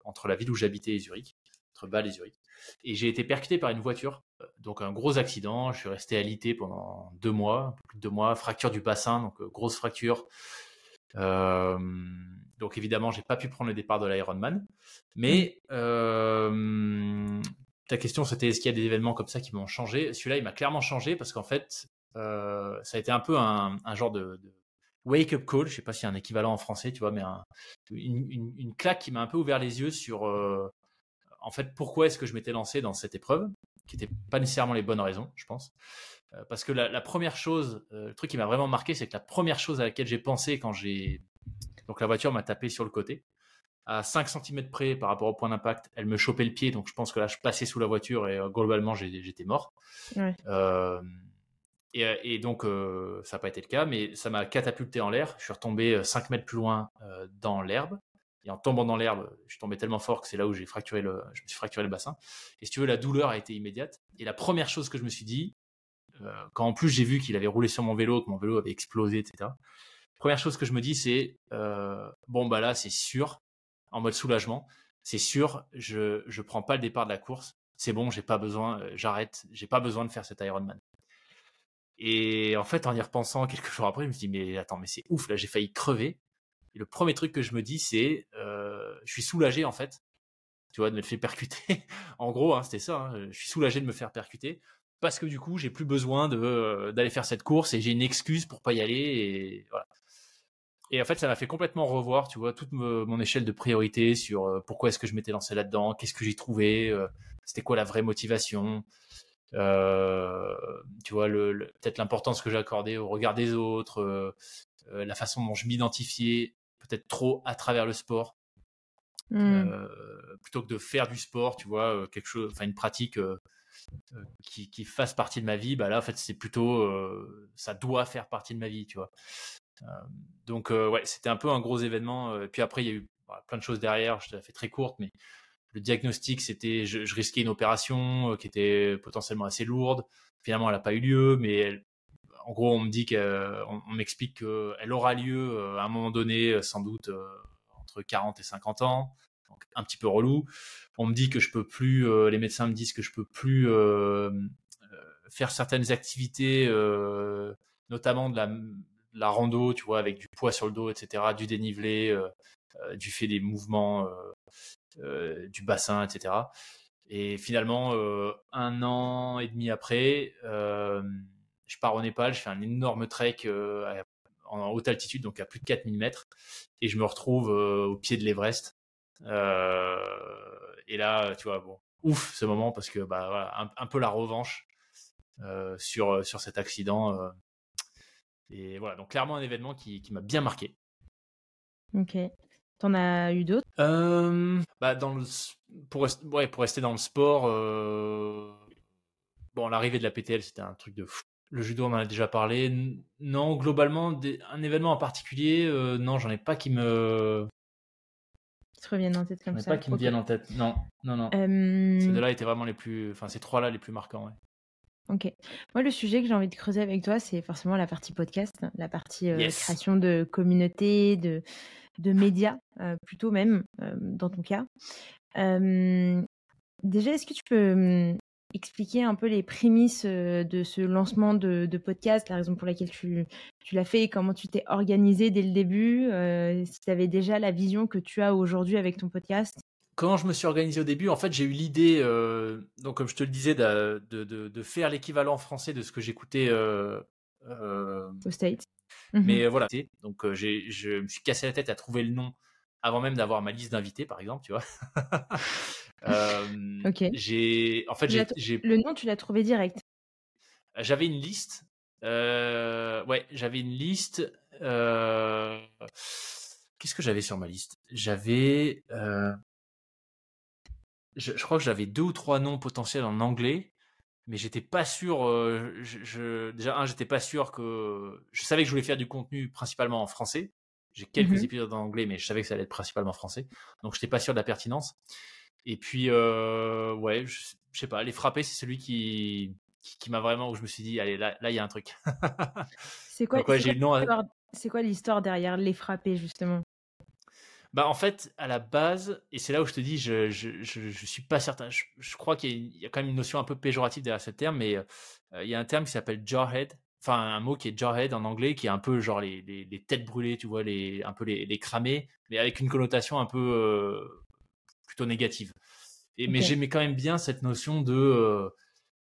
entre la ville où j'habitais et Zurich, entre Bâle et Zurich et j'ai été percuté par une voiture. Donc un gros accident, je suis resté alité pendant deux mois, plus de deux mois, fracture du bassin, donc euh, grosse fracture. Euh, donc évidemment, j'ai pas pu prendre le départ de l'Ironman. Mais euh, ta question, c'était est-ce qu'il y a des événements comme ça qui m'ont changé? Celui-là, il m'a clairement changé parce qu'en fait, ça a été un peu un, genre de, wake-up call. Je sais pas s'il y a un équivalent en français, tu vois, mais une, claque qui m'a un peu ouvert les yeux sur en fait, pourquoi est-ce que je m'étais lancé dans cette épreuve, qui n'était pas nécessairement les bonnes raisons, je pense. Euh, parce que la, première chose, euh, le truc qui m'a vraiment marqué, c'est que la première chose à laquelle j'ai pensé quand j'ai. Donc la voiture m'a tapé sur le côté. À 5 cm près par rapport au point d'impact, elle me chopait le pied, donc je pense que là, je passais sous la voiture et euh, globalement, j'étais mort. et, donc, ça n'a pas été le cas, mais ça m'a catapulté en l'air. Je suis retombé 5 mètres plus loin dans l'herbe. Et en tombant dans l'herbe, je tombé tellement fort que c'est là où j'ai fracturé le, je me suis fracturé le bassin. Et si tu veux, la douleur a été immédiate. Et la première chose que je me suis dit, euh, quand en plus j'ai vu qu'il avait roulé sur mon vélo, que mon vélo avait explosé, etc. Première chose que je me dis, c'est euh, bon bah là c'est sûr, en mode soulagement, c'est sûr, je je prends pas le départ de la course, c'est bon, j'ai pas besoin, euh, j'arrête, j'ai pas besoin de faire cet Ironman. Et en fait, en y repensant quelques jours après, je me suis dit mais attends, mais c'est ouf, là j'ai failli crever. Et le premier truc que je me dis, c'est, euh, je suis soulagé en fait, tu vois, de me faire percuter. en gros, hein, c'était ça. Hein, je suis soulagé de me faire percuter parce que du coup, j'ai plus besoin euh, d'aller faire cette course et j'ai une excuse pour pas y aller. Et voilà. Et en fait, ça m'a fait complètement revoir, tu vois, toute mon échelle de priorité sur euh, pourquoi est-ce que je m'étais lancé là-dedans, qu'est-ce que j'ai trouvé, c'était quoi la vraie motivation. tu vois, peut-être l'importance que j'ai accordée au regard des autres, la façon dont je m'identifiais peut-être trop à travers le sport. Mmh. Euh, plutôt que de faire du sport, tu vois, euh, quelque chose, enfin une pratique, euh, qui, qui fasse partie de ma vie, bah là, en fait, c'est plutôt, ça doit faire partie de ma vie, tu vois. donc, ouais, c'était un peu un gros événement. puis après, il y a eu bah, plein de choses derrière. Je l'ai fait très courte, mais le diagnostic, c'était, je, risquais une opération qui était potentiellement assez lourde. Finalement, elle n'a pas eu lieu, mais en gros, on me dit qu'on on, m'explique qu'elle aura lieu à un moment donné, sans doute entre 40 et 50 ans un petit peu relou. On me dit que je peux plus, euh, les médecins me disent que je peux plus euh, euh, faire certaines activités, notamment de la, la, rando, tu vois, avec du poids sur le dos, etc., du dénivelé, du fait des mouvements du bassin, etc. Et finalement, un an et demi après, je pars au Népal, je fais un énorme trek en haute altitude, donc à plus de 4000 mètres, et je me retrouve au pied de l'Everest. Euh, et là, tu vois, bon, ouf ce moment parce que bah, voilà, un, peu la revanche euh, sur, sur cet accident. Euh. et voilà, donc clairement un événement qui, qui m'a bien marqué. Ok. T'en as eu d'autres? Bah, dans le, pour, ouais, pour rester dans le sport, bon, l'arrivée de la PTL, c'était un truc de fou. Le judo, on en a déjà parlé. Non, globalement, un événement en particulier, non, j'en ai pas qui me, te reviennent en tête comme ça. Pas qui me viennent en tête. Non, non, non. Ces deux-là étaient vraiment les plus, enfin ces trois-là les plus marquants. Ouais. Ok. Moi, le sujet que j'ai envie de creuser avec toi, c'est forcément la partie podcast, la partie euh, création de communauté, de, de médias, euh, plutôt même, euh, dans ton cas. déjà, est-ce que tu peux expliquer un peu les prémices euh, de ce lancement de, podcast, la raison pour laquelle tu, tu l'as fait et comment tu t'es organisé dès le début, euh, si tu avais déjà la vision que tu as aujourd'hui avec ton podcast Comment je me suis organisé au début En fait, j'ai eu l'idée, euh, donc comme je te le disais, de, de, de faire l'équivalent français de ce que j'écoutais au State. Mais voilà, donc je me suis cassé la tête à trouver le nom avant même d'avoir ma liste d'invités, par exemple, tu vois. Euh, ok. J'ai, en fait, j'ai, le nom, tu l'as trouvé direct. J'avais une liste. Euh, ouais, j'avais une liste. Euh, qu'est-ce que j'avais sur ma liste? J'avais, je, crois que j'avais deux ou trois noms potentiels en anglais, mais j'étais pas sûr. je, déjà, un, j'étais pas sûr que. Je savais que je voulais faire du contenu principalement en français. J'ai quelques mmh épisodes en anglais, mais je savais que ça allait être principalement français. Donc, je n'étais pas sûr de la pertinence. Et puis, euh, ouais, je, sais pas, les frapper, c'est celui qui, qui, m'a vraiment, où je me suis dit, allez, là, il y a un truc. c'est quoi, l'histoire derrière les frapper, justement? Bah en fait, à la base, et c'est là où je te dis, je je, je, suis pas certain. Je, crois qu'il y, a quand même une notion un peu péjorative derrière ce terme, mais euh, il y a un terme qui s'appelle jarhead, enfin un mot qui est jarhead en anglais, qui est un peu genre les, les, têtes brûlées, tu vois, les, un peu les, les cramés, mais avec une connotation un peu euh, plutôt négative. Et, Mais j'aimais quand même bien cette notion de euh,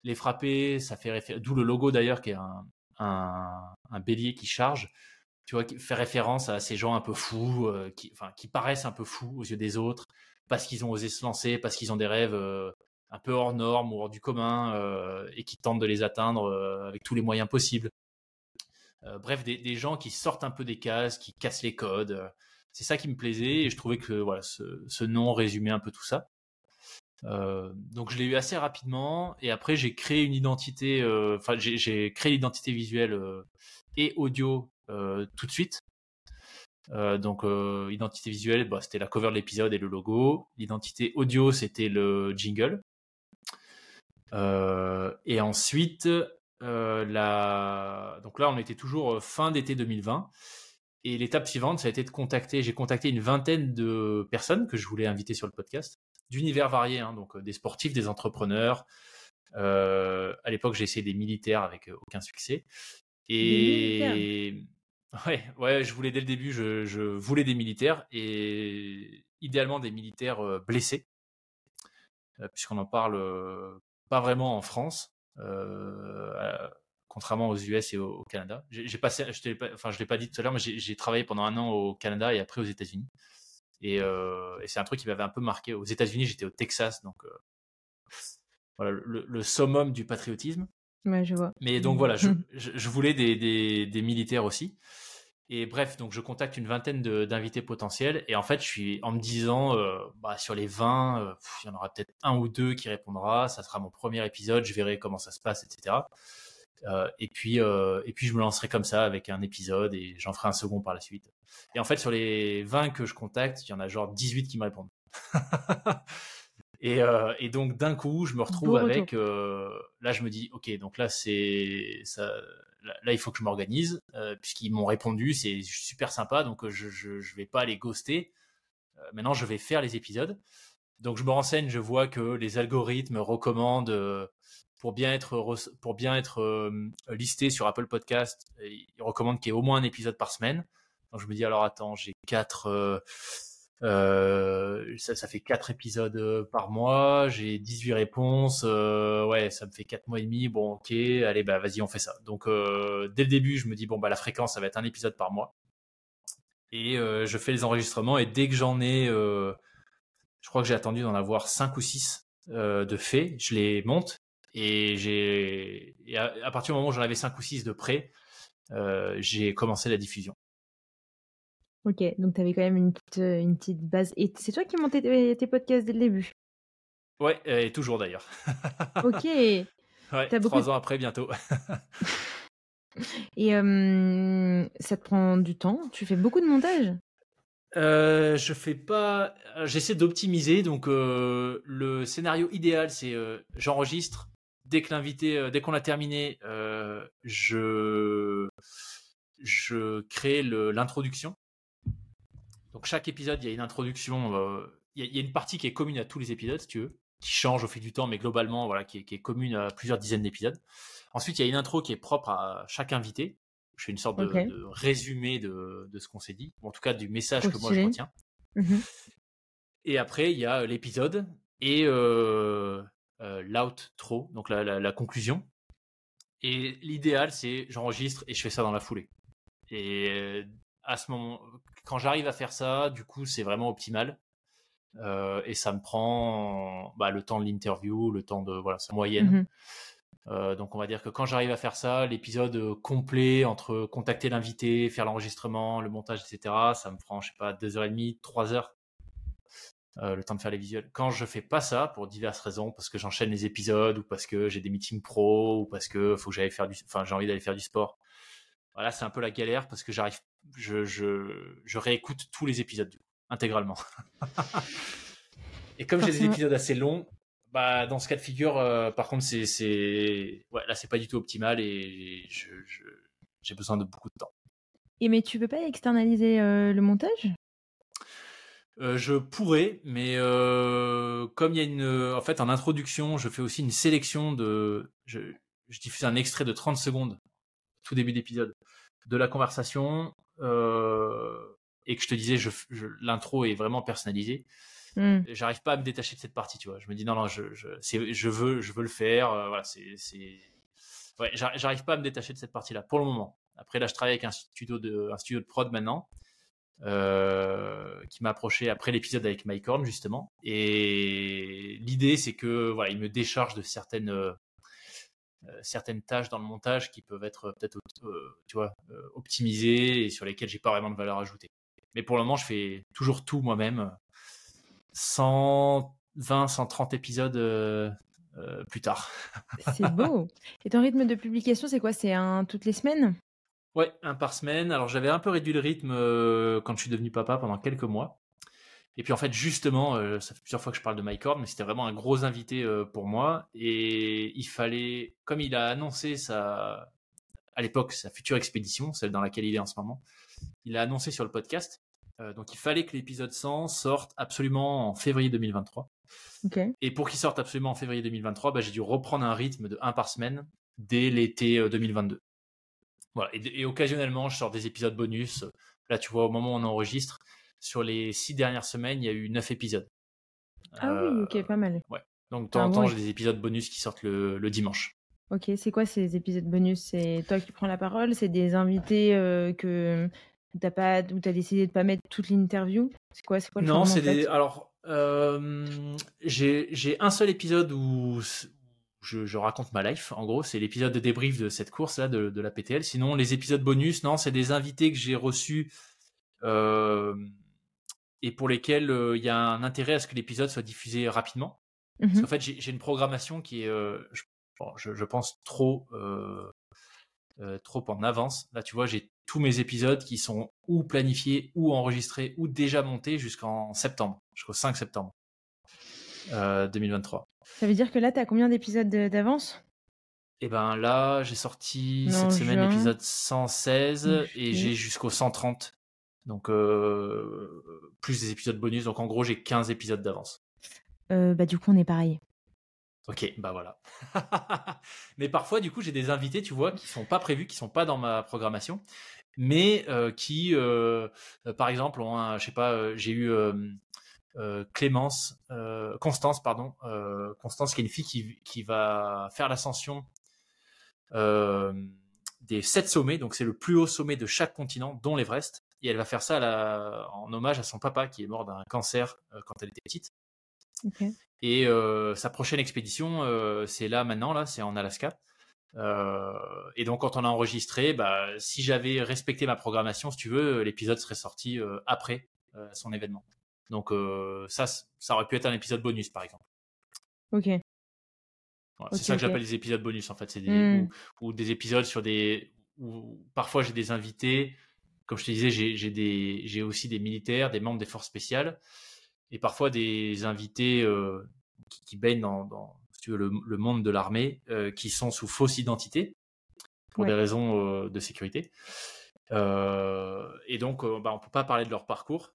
les frapper, ça fait référence, d'où le logo d'ailleurs qui est un, un, un, bélier qui charge, tu vois, qui fait référence à ces gens un peu fous, euh, qui, enfin, qui paraissent un peu fous aux yeux des autres, parce qu'ils ont osé se lancer, parce qu'ils ont des rêves un peu hors normes ou hors du commun euh, et qui tentent de les atteindre euh, avec tous les moyens possibles. Euh, bref, des, gens qui sortent un peu des cases, qui cassent les codes. C'est ça qui me plaisait et je trouvais que voilà, ce, nom résumait un peu tout ça. donc je l'ai eu assez rapidement et après j'ai créé une identité, enfin j'ai créé l'identité visuelle et audio tout de suite. donc identité visuelle, bah, c'était la cover de l'épisode et le logo. L'identité audio, c'était le jingle. Euh, et ensuite, euh, la... donc là, on était toujours euh, fin d'été 2020. Et l'étape suivante, ça a été de contacter. J'ai contacté une vingtaine de personnes que je voulais inviter sur le podcast, d'univers variés, hein, donc des sportifs, des entrepreneurs. à l'époque, j'ai essayé des militaires avec aucun succès. Et ouais, ouais, je voulais dès le début, je, je, voulais des militaires et idéalement des militaires blessés, puisqu'on en parle pas vraiment en France, euh, contrairement aux US et au, Canada. J'ai passé, je ne enfin, l'ai pas dit tout à l'heure, mais j'ai travaillé pendant un an au Canada et après aux États-Unis. Et, euh, c'est un truc qui m'avait un peu marqué. Aux États-Unis, j'étais au Texas, donc euh, voilà, le, summum du patriotisme. Ouais, je vois. Mais donc voilà, je, je, voulais des, des, des, militaires aussi. Et bref, donc je contacte une vingtaine d'invités potentiels. Et en fait, je suis en me disant, euh, bah, sur les 20, euh, il y en aura peut-être un ou deux qui répondra. Ça sera mon premier épisode. Je verrai comment ça se passe, etc. Euh, et puis, et puis je me lancerai comme ça avec un épisode et j'en ferai un second par la suite. Et en fait, sur les 20 que je contacte, il y en a genre 18 qui me répondent. et, et, donc d'un coup, je me retrouve avec. là, je me dis, ok, donc là, c'est ça là, il faut que je m'organise, euh, puisqu'ils m'ont répondu, c'est super sympa, donc euh, je ne vais pas les ghoster. Euh, maintenant, je vais faire les épisodes. Donc, je me renseigne, je vois que les algorithmes recommandent, pour bien être, pour bien être listé sur Apple Podcast, ils recommandent qu'il y ait au moins un épisode par semaine. Donc, je me dis, alors attends, j'ai quatre euh, ça, ça, fait 4 épisodes euh, par mois, j'ai 18 réponses, euh, ouais, ça me fait 4 mois et demi, bon ok, allez, bah vas-y, on fait ça. Donc euh, dès le début, je me dis, bon, bah la fréquence, ça va être un épisode par mois. Et euh, je fais les enregistrements, et dès que j'en ai, je crois que j'ai attendu d'en avoir 5 ou 6 de faits, je les monte, et j'ai à, à, partir du moment où j'en avais 5 ou 6 de prêt, j'ai commencé la diffusion. Ok, donc tu avais quand même une petite, euh, une petite base. Et c'est toi qui montais tes, tes podcasts dès le début? Ouais, et toujours d'ailleurs. ok. Ouais, trois ans après, bientôt. et ça te prend du temps? Tu fais beaucoup de montage? Euh, je fais pas. J'essaie d'optimiser. Donc, euh, le scénario idéal, c'est euh, j'enregistre. Dès que l'invité, dès qu'on a terminé, je je crée l'introduction. Donc chaque épisode, il y a une introduction, euh, il, y a, une partie qui est commune à tous les épisodes, si tu veux, qui change au fil du temps, mais globalement, voilà, qui est, commune à plusieurs dizaines d'épisodes. Ensuite, il y a une intro qui est propre à chaque invité. Je fais une sorte de, résumé de, ce qu'on s'est dit, en tout cas du message que moi je retiens. Mhm. Et après, il y a l'épisode et euh, euh, l'outro, donc la, conclusion. Et l'idéal, c'est j'enregistre et je fais ça dans la foulée. Et à ce moment, quand j'arrive à faire ça, du coup, c'est vraiment optimal. Euh, et ça me prend bah, le temps de l'interview, le temps de voilà, sa moyenne. Euh, donc on va dire que quand j'arrive à faire ça, l'épisode euh, complet entre contacter l'invité, faire l'enregistrement, le montage, etc., ça me prend, je sais pas, deux heures et demie, trois heures. Le temps de faire les visuels. Quand je fais pas ça, pour diverses raisons, parce que j'enchaîne les épisodes, ou parce que j'ai des meetings pro, ou parce que faut que j'aille faire du, enfin j'ai envie d'aller faire du sport. Voilà, c'est un peu la galère parce que j'arrive je, je, réécoute tous les épisodes intégralement. et comme j'ai des épisodes assez longs, bah dans ce cas de figure, euh, par contre, c'est, c'est, ouais, là c'est pas du tout optimal et je, j'ai besoin de beaucoup de temps. Et mais tu veux pas externaliser euh, le montage? Euh, je pourrais, mais comme il y a une, en fait, en introduction, je fais aussi une sélection de, je, je diffuse un extrait de 30 secondes, tout début d'épisode, de la conversation euh, et que je te disais, je, l'intro est vraiment personnalisée. Hmm. J'arrive pas à me détacher de cette partie, tu vois. Je me dis non, non, je, je, je veux, je veux le faire. Euh, voilà, c'est, c'est, ouais, j'arrive pas à me détacher de cette partie-là pour le moment. Après, là, je travaille avec un studio de, un studio de prod maintenant. Euh, qui m'a approché après l'épisode avec Mike Horn justement et l'idée c'est que voilà il me décharge de certaines euh, certaines tâches dans le montage qui peuvent être peut-être euh, tu vois euh, optimisées et sur lesquelles j'ai pas vraiment de valeur ajoutée. Mais pour le moment, je fais toujours tout moi-même. 120, 130 épisodes plus tard. c'est beau. Et ton rythme de publication, c'est quoi? C'est un toutes les semaines? Ouais, un par semaine. Alors j'avais un peu réduit le rythme quand je suis devenu papa pendant quelques mois. Et puis en fait, justement, euh, ça fait plusieurs fois que je parle de Mike Horn, mais c'était vraiment un gros invité euh, pour moi. Et il fallait, comme il a annoncé sa, à l'époque, sa future expédition, celle dans laquelle il est en ce moment, il a annoncé sur le podcast. Euh, donc il fallait que l'épisode 100 sorte absolument en février 2023. Et pour qu'il sorte absolument en février 2023, bah, j'ai dû reprendre un rythme de un par semaine dès l'été 2022. Voilà. Et, et, occasionnellement, je sors des épisodes bonus. Là, tu vois, au moment où on enregistre, sur les six dernières semaines, il y a eu neuf épisodes. Ah oui, ok, euh, pas mal. Ouais. Donc, de temps en temps, j'ai des épisodes bonus qui sortent le, dimanche. Ok, c'est quoi ces épisodes bonus? C'est toi qui prends la parole? C'est des invités euh, que t'as pas, où t'as décidé de pas mettre toute l'interview? C'est quoi, c'est quoi le Non, c'est des. Alors, euh, j'ai un seul épisode où je, je raconte ma life. En gros, c'est l'épisode de débrief de cette course-là, de, de la PTL. Sinon, les épisodes bonus, non, c'est des invités que j'ai reçus euh, et pour lesquels euh, il y a un intérêt à ce que l'épisode soit diffusé rapidement. Parce Mhm. qu'en fait, j'ai une programmation qui est, euh, je, bon, je, je pense, trop, trop en avance. Là, tu vois, j'ai tous mes épisodes qui sont ou planifiés, ou enregistrés, ou déjà montés jusqu'en septembre, jusqu'au 5 septembre euh, 2023. Ça veut dire que là, t'as combien d'épisodes de- d'avance? Et ben là, j'ai sorti Non, cette semaine juin. l'épisode 116 En et j'ai jusqu'au 130. Donc, euh, plus des épisodes bonus. Donc, en gros, j'ai 15 épisodes d'avance. Euh, Bah du coup, on est pareil. Ok, bah voilà. mais parfois, du coup, j'ai des invités, tu vois, qui sont pas prévus, qui sont pas dans ma programmation, mais euh, qui, par exemple, ont un, je sais pas, j'ai eu Clémence, euh, Constance, pardon, euh, Constance, qui est une fille qui, qui va faire l'ascension euh, des sept sommets, donc c'est le plus haut sommet de chaque continent, dont l'Everest, et elle va faire ça la- en hommage à son papa qui est mort d'un cancer euh, quand elle était petite. Et euh, sa prochaine expédition, euh, c'est là maintenant, là, c'est en Alaska. Euh, et donc, quand on a enregistré, bah, si j'avais respecté ma programmation, si tu veux, l'épisode serait sorti euh, après euh, son événement. Donc, euh, ça, ça aurait pu être un épisode bonus, par exemple. Ok. Voilà, c'est ça que j'appelle les épisodes bonus, en fait. C'est des, Hmm. ou, ou des épisodes sur des. Où parfois, j'ai des invités. Comme je te disais, j'ai j'ai des- j'ai aussi des militaires, des membres des forces spéciales, et parfois des invités euh, qui, qui baignent dans, dans, si tu veux, le, le monde de l'armée, euh, qui sont sous fausse identité pour Ouais. des raisons euh, de sécurité. Et donc, bah, on peut pas parler de leur parcours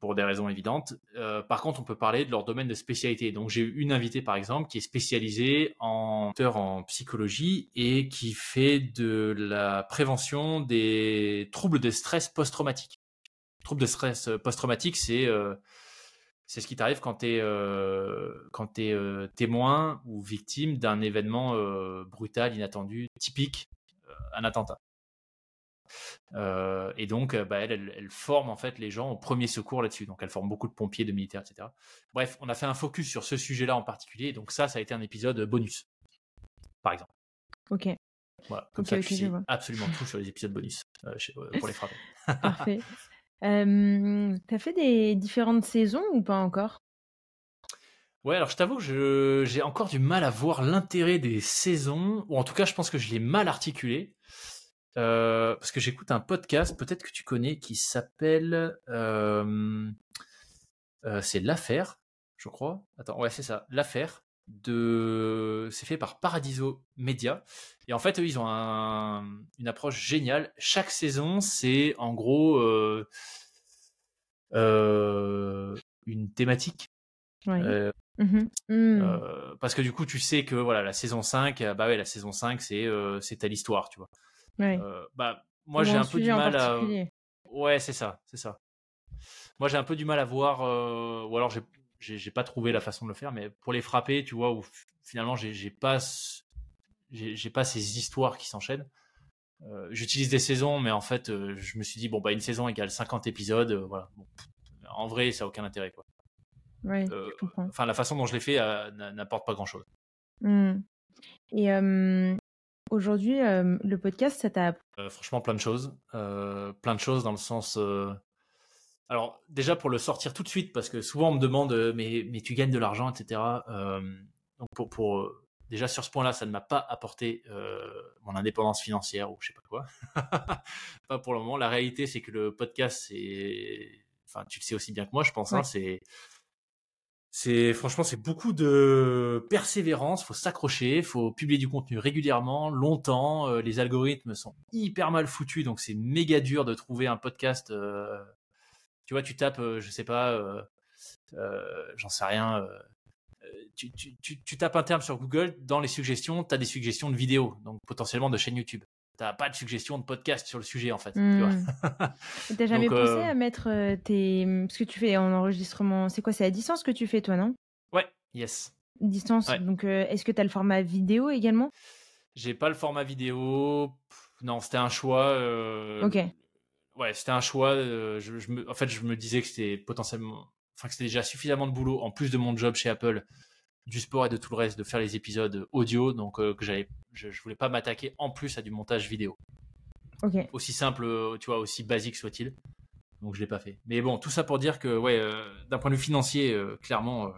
pour des raisons évidentes. Euh, par contre, on peut parler de leur domaine de spécialité. Donc, j'ai eu une invitée, par exemple, qui est spécialisée en en psychologie et qui fait de la prévention des troubles de stress post-traumatique. Troubles de stress euh, post-traumatique, c'est euh, c'est ce qui t'arrive quand tu es, quand t'es, euh, témoin ou victime d'un événement euh, brutal, inattendu, typique, euh, un attentat. Euh, et donc, euh, bah, elle, elle, elle forme en fait les gens au premier secours là-dessus. Donc, elle forme beaucoup de pompiers, de militaires, etc. Bref, on a fait un focus sur ce sujet-là en particulier. Donc, ça, ça a été un épisode bonus, par exemple. Ok. Voilà, comme ça, ok, tu je sais vois. absolument tout sur les épisodes bonus euh, chez- euh, pour les frapper. Parfait. Euh, T'as fait des différentes saisons ou pas encore? Ouais, alors je t'avoue que j'ai encore du mal à voir l'intérêt des saisons, ou en tout cas, je pense que je l'ai mal articulé. Euh, parce que j'écoute un podcast, peut-être que tu connais, qui s'appelle. euh, euh, c'est L'Affaire, je crois. Attends, ouais, c'est ça. L'Affaire. De... C'est fait par Paradiso Media. Et en fait, eux, ils ont un- une approche géniale. Chaque saison, c'est en gros une thématique. Ouais. Euh, Mhm. Hmm. euh, parce que du coup, tu sais que voilà, la saison 5, euh, bah ouais, la saison 5, c'est euh, c'est à l'histoire, tu vois. Ouais. Euh, bah, moi, j'ai un peu du mal à. Ouais, c'est ça, c'est ça. Moi, j'ai un peu du mal à voir, euh, ou alors j'ai- pas trouvé la façon de le faire, mais pour les frapper, tu vois, où finalement, j'ai pas, j'ai pas ces histoires qui s'enchaînent. Euh, J'utilise des saisons, mais en fait, euh, je me suis dit, bon, bah, une saison égale 50 épisodes, euh, voilà. Bon, pff, en vrai, ça a aucun intérêt, quoi. Enfin, la façon dont je l'ai fait n'a- n'apporte pas grand-chose. Hmm. Et aujourd'hui, euh, le podcast, ça t'a. Euh, franchement, plein de choses. Euh, plein de choses dans le sens. euh, Alors, déjà pour le sortir tout de suite, parce que souvent on me demande, euh, mais, mais tu gagnes de l'argent, etc. Euh, donc, pour, pour, euh, déjà sur ce point-là, ça ne m'a pas apporté euh, mon indépendance financière ou je sais pas quoi. pas pour le moment. La réalité, c'est que le podcast, c'est. Enfin, tu le sais aussi bien que moi, je pense. hein, Ouais. c'est. C'est franchement c'est beaucoup de persévérance, faut s'accrocher, faut publier du contenu régulièrement, longtemps. euh, les algorithmes sont hyper mal foutus, donc c'est méga dur de trouver un podcast. euh, tu vois, tu tapes, euh, je sais pas, euh, j'en sais rien. tu tapes un terme sur Google, dans les suggestions, tu as des suggestions de vidéos, donc potentiellement de chaînes YouTube. T'as pas de suggestions de podcast sur le sujet en fait. tu. Hmm. T'as jamais Donc, pensé euh, à mettre euh, tes. Ce que tu fais en enregistrement, c'est quoi C'est à distance que tu fais, toi, non? Ouais, yes. Distance. Ouais. Donc, euh, est-ce que t'as le format vidéo également? J'ai pas le format vidéo. Non, c'était un choix. euh, Ok. Ouais, c'était un choix. je, je me, en fait, je me disais que c'était potentiellement, enfin que c'était déjà suffisamment de boulot en plus de mon job chez Apple du sport et de tout le reste, de faire les épisodes audio, donc que j'avais, je, je voulais pas m'attaquer en plus à du montage vidéo. Aussi simple, tu vois, aussi basique soit-il. Donc je l'ai pas fait. Mais bon, tout ça pour dire que, ouais, d'un point de vue financier, clairement,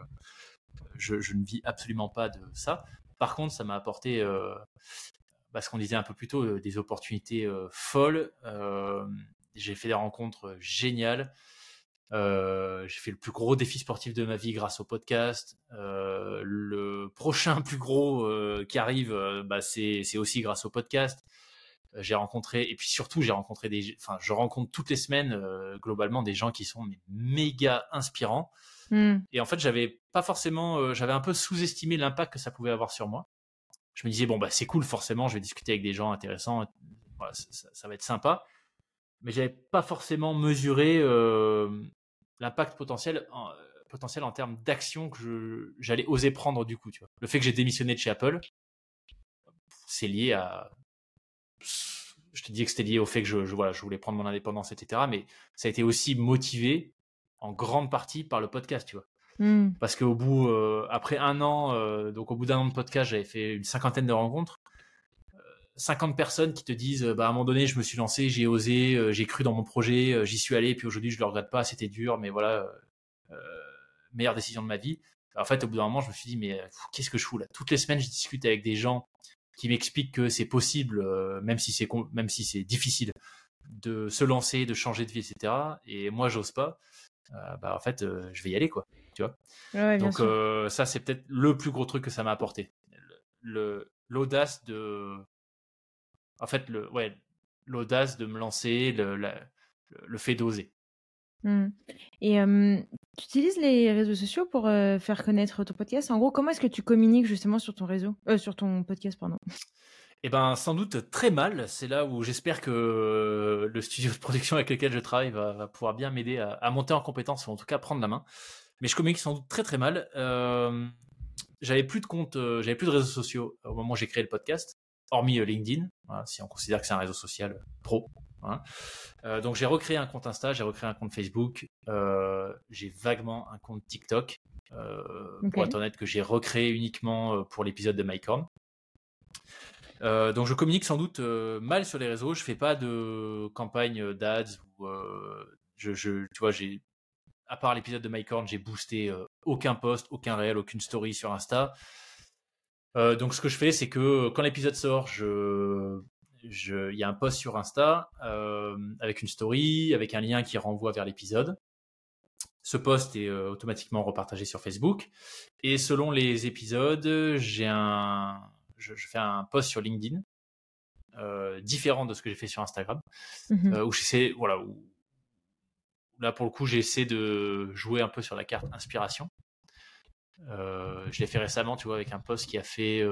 je, je, ne vis absolument pas de ça. Par contre, ça m'a apporté, euh, bah, ce qu'on disait un peu plus tôt, euh, des opportunités euh, folles. j'ai fait des rencontres géniales. J'ai fait le plus gros défi sportif de ma vie grâce au podcast. le prochain plus gros qui arrive, bah, c'est aussi grâce au podcast. J'ai rencontré et puis surtout j'ai rencontré des, enfin je rencontre toutes les semaines globalement des gens qui sont méga inspirants. Hmm. Et en fait, j'avais pas forcément, euh, j'avais un peu sous-estimé l'impact que ça pouvait avoir sur moi. Je me disais, bon, bah, c'est cool, forcément, je vais discuter avec des gens intéressants, ça, va être sympa. Mais j'avais pas forcément mesuré euh, l'impact potentiel en, potentiel en termes d'action que j'allais oser prendre du coup. Tu vois. Le fait que j'ai démissionné de chez Apple, c'est lié à. Je te dis que c'était lié au fait que je, voilà, je voulais prendre mon indépendance, etc. Mais ça a été aussi motivé en grande partie par le podcast, tu vois. Hmm. Parce qu'au bout, euh, après un an, euh, donc au bout d'un an de podcast, j'avais fait une cinquantaine de rencontres. 50 euh, personnes qui te disent, bah, à un moment donné, je me suis lancé, j'ai osé, j'ai cru dans mon projet, j'y suis allé, puis aujourd'hui, je le regrette pas, c'était dur, mais voilà, meilleure décision de ma vie. En fait, au bout d'un moment, je me suis dit, mais qu'est-ce que je fous là? Toutes les semaines, je discute avec des gens qui m'expliquent que c'est possible, même si c'est même si c'est difficile, de se lancer, de changer de vie, etc. Et moi, j'ose pas. Euh, bah, en fait, euh, je vais y aller, quoi. Tu vois? Donc, euh, ça, c'est peut-être le plus gros truc que ça m'a apporté. L'audace de. En fait, le, ouais, l'audace de me lancer, le, le fait d'oser. Mmh. Et tu utilises les réseaux sociaux pour faire connaître ton podcast? En gros, comment est-ce que tu communiques justement sur ton réseau, sur ton podcast, pardon? Eh ben, sans doute très mal. C'est là où j'espère que le studio de production avec lequel je travaille va, pouvoir bien m'aider à, monter en compétence ou en tout cas prendre la main. Mais je communique sans doute très très mal. Euh, j'avais plus de compte, euh, j'avais plus de réseaux sociaux au moment où j'ai créé le podcast, hormis euh, LinkedIn, si on considère que c'est un réseau social pro. Hein. donc j'ai recréé un compte Insta, j'ai recréé un compte Facebook, j'ai vaguement un compte TikTok. Pour être honnête, que j'ai recréé uniquement pour l'épisode de MyCorn. Euh, donc je communique sans doute euh, mal sur les réseaux. Je fais pas de campagne d'ads ou euh, je, je, tu vois, j'ai à part l'épisode de MyCorn, j'ai boosté aucun post, aucun réel, aucune story sur Insta. Donc ce que je fais, c'est que quand l'épisode sort, je il y a un post sur Insta avec une story, avec un lien qui renvoie vers l'épisode. Ce post est automatiquement repartagé sur Facebook. Et selon les épisodes, j'ai un, je, fais un post sur LinkedIn euh, différent de ce que j'ai fait sur Instagram, mhm. euh, où j'essaie, voilà, où, là pour le coup j'essaie de jouer un peu sur la carte inspiration. Euh, je l'ai fait récemment, tu vois, avec un post qui a fait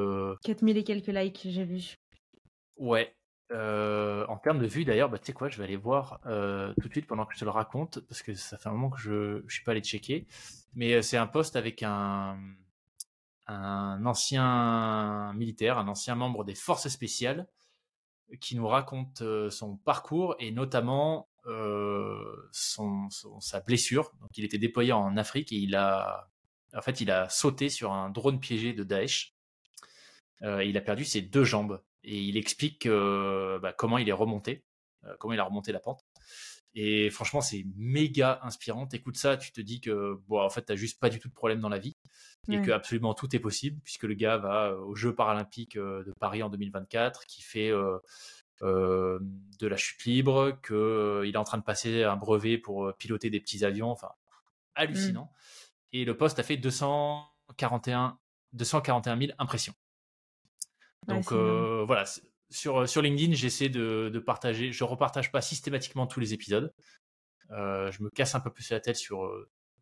4000 et quelques likes, j'ai vu. Ouais. en termes de vues d'ailleurs, bah, tu sais quoi, je vais aller voir tout de suite pendant que je te le raconte, parce que ça fait un moment que je ne suis pas allé checker. Mais c'est un post avec un, un ancien militaire, un ancien membre des forces spéciales, qui nous raconte euh, son parcours et notamment euh, son, sa blessure. Donc, il était déployé en Afrique et il a, en fait, il a sauté sur un drone piégé de Daesh. Euh, il a perdu ses deux jambes et il explique bah, comment il est remonté, comment il a remonté la pente. Et franchement, c'est méga inspirant. Écoute ça, tu te dis que bon, en fait, t'as juste pas du tout de problème dans la vie et que absolument tout est possible puisque le gars va euh, aux Jeux paralympiques euh, de Paris en 2024, qui fait euh, de la chute libre, qu'il est en train de passer un brevet pour piloter des petits avions, enfin hallucinant. Mmh. Et le poste a fait 241, 241 000 impressions. Donc voilà, sur, sur LinkedIn, j'essaie de, de, partager, je repartage pas systématiquement tous les épisodes. je me casse un peu plus la tête sur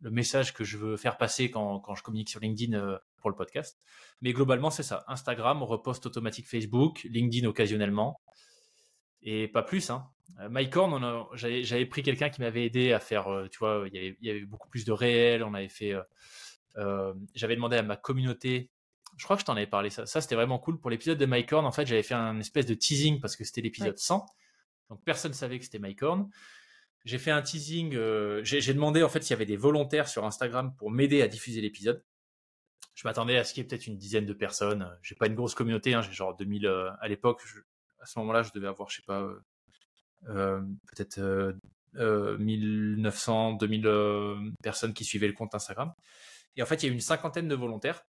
le message que je veux faire passer quand, quand je communique sur LinkedIn euh, pour le podcast. Mais globalement, c'est ça. Instagram, repost automatique Facebook, LinkedIn occasionnellement. Et pas plus. Hein. Euh, MyCorn, j'avais pris quelqu'un qui m'avait aidé à faire, euh, tu vois, il y, avait, il y, avait, beaucoup plus de réels. On avait fait. j'avais demandé à ma communauté. Je crois que je t'en avais parlé. Ça, ça c'était vraiment cool. Pour l'épisode de MyCorn, en fait, j'avais fait un espèce de teasing parce que c'était l'épisode 100. Donc personne ne savait que c'était MyCorn. J'ai fait un teasing. Euh, j'ai demandé en fait s'il y avait des volontaires sur Instagram pour m'aider à diffuser l'épisode. je m'attendais à ce qu'il y ait peut-être une dizaine de personnes. J'ai pas une grosse communauté, hein, j'ai genre 2000 à l'époque. À ce moment-là, je devais avoir, je sais pas, peut-être 1900, 2000 personnes qui suivaient le compte Instagram. Et en fait, il y a eu une cinquantaine de volontaires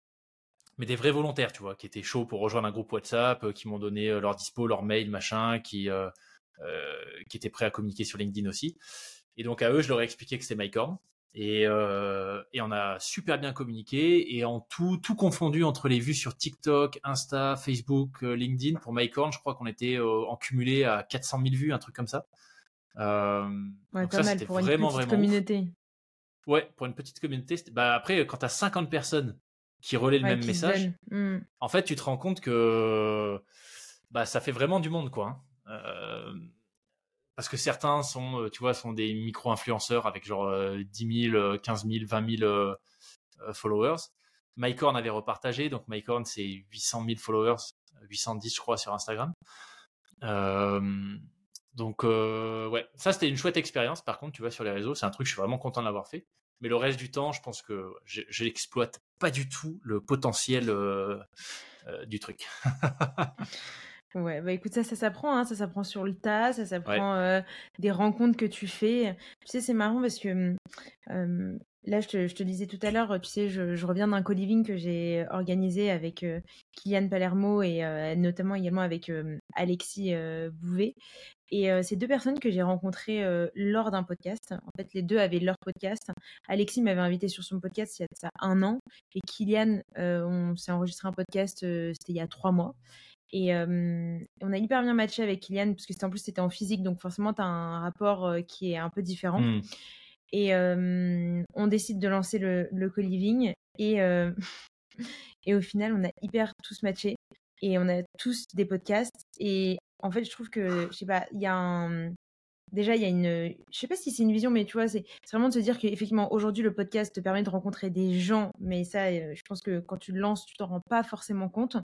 mais des vrais volontaires, tu vois, qui étaient chauds pour rejoindre un groupe WhatsApp, euh, qui m'ont donné euh, leur dispo, leur mail, machin, qui, euh, qui étaient prêts à communiquer sur LinkedIn aussi. Et donc à eux, je leur ai expliqué que c'était MyCorn. Et, et on a super bien communiqué et en tout, tout confondu entre les vues sur TikTok, Insta, Facebook, LinkedIn. Pour MyCorn, je crois qu'on était en cumulé à 400 000 vues, un truc comme ça. Euh, ouais, donc ça, c'était vraiment, une petite communauté. Ouais, pour une petite communauté. Bah après, quand tu as 50 personnes qui relaient le même message, mmh. en fait, tu te rends compte que bah, ça fait vraiment du monde, quoi. Hein. Euh, parce que certains sont, euh, tu vois, sont des micro-influenceurs avec genre 10 000, 15 000, 20 000 followers. MyCorn avait repartagé, donc MyCorn c'est 800 000 followers, 810 je crois sur Instagram. Euh, donc ouais, ça c'était une chouette expérience. Par contre, tu vois sur les réseaux, c'est un truc je suis vraiment content de l'avoir fait. Mais le reste du temps, je pense que je n'exploite pas du tout le potentiel euh, euh, du truc. ouais, bah écoute, ça, ça s'apprend, hein, ça s'apprend sur le tas, ça s'apprend euh, des rencontres que tu fais. Tu sais, c'est marrant parce que là, je te, disais tout à l'heure, tu sais, je, reviens d'un co-living que j'ai organisé avec Kylian Palermo et notamment également avec Alexis Bouvet. Et ces deux personnes que j'ai rencontrées lors d'un podcast, en fait, les deux avaient leur podcast. Alexis m'avait invité sur son podcast il y a ça un an. Et Kylian, on s'est enregistré un podcast, c'était il y a trois mois. Et on a hyper bien matché avec Kylian, parce que en plus c'était en physique, donc forcément tu as un rapport qui est un peu différent. Mmh. Et on décide de lancer le, le co-living. Et, et au final, on a hyper tous matché. Et on a tous des podcasts. Et en fait, je trouve que, je sais pas, il y a un. Déjà, il y a une. Je sais pas si c'est une vision, mais tu vois, c'est vraiment de se dire qu'effectivement, aujourd'hui, le podcast te permet de rencontrer des gens. Mais ça, je pense que quand tu le lances, tu t'en rends pas forcément compte.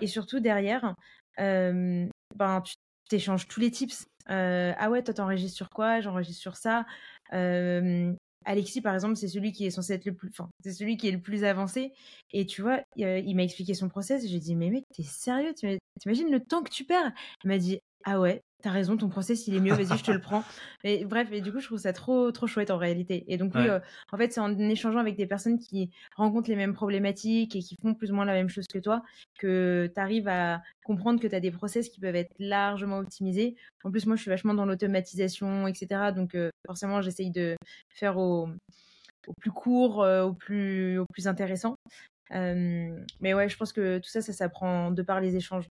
Et surtout, derrière, ben, tu t'échanges tous les tips. ah ouais, toi, t'enregistres sur quoi? J'enregistre sur ça. Alexis, par exemple, c'est celui qui est censé être le plus, enfin, c'est celui qui est le plus avancé. Et tu vois, il m'a expliqué son process. J'ai dit, mais mec, t'es sérieux? T'imagines le temps que tu perds? Il m'a dit, ah ouais, t'as raison, ton process il est mieux, vas-y, je te le prends. Et bref, et du coup, je trouve ça trop, trop chouette en réalité. Et donc, oui, euh, en fait, c'est en échangeant avec des personnes qui rencontrent les mêmes problématiques et qui font plus ou moins la même chose que toi que tu arrives à comprendre que tu as des process qui peuvent être largement optimisés. En plus, moi, je suis vachement dans l'automatisation, etc. Donc, euh, forcément, j'essaye de faire au, plus court, euh, au, plus, au plus intéressant. mais ouais, je pense que tout ça, ça s'apprend de par les échanges.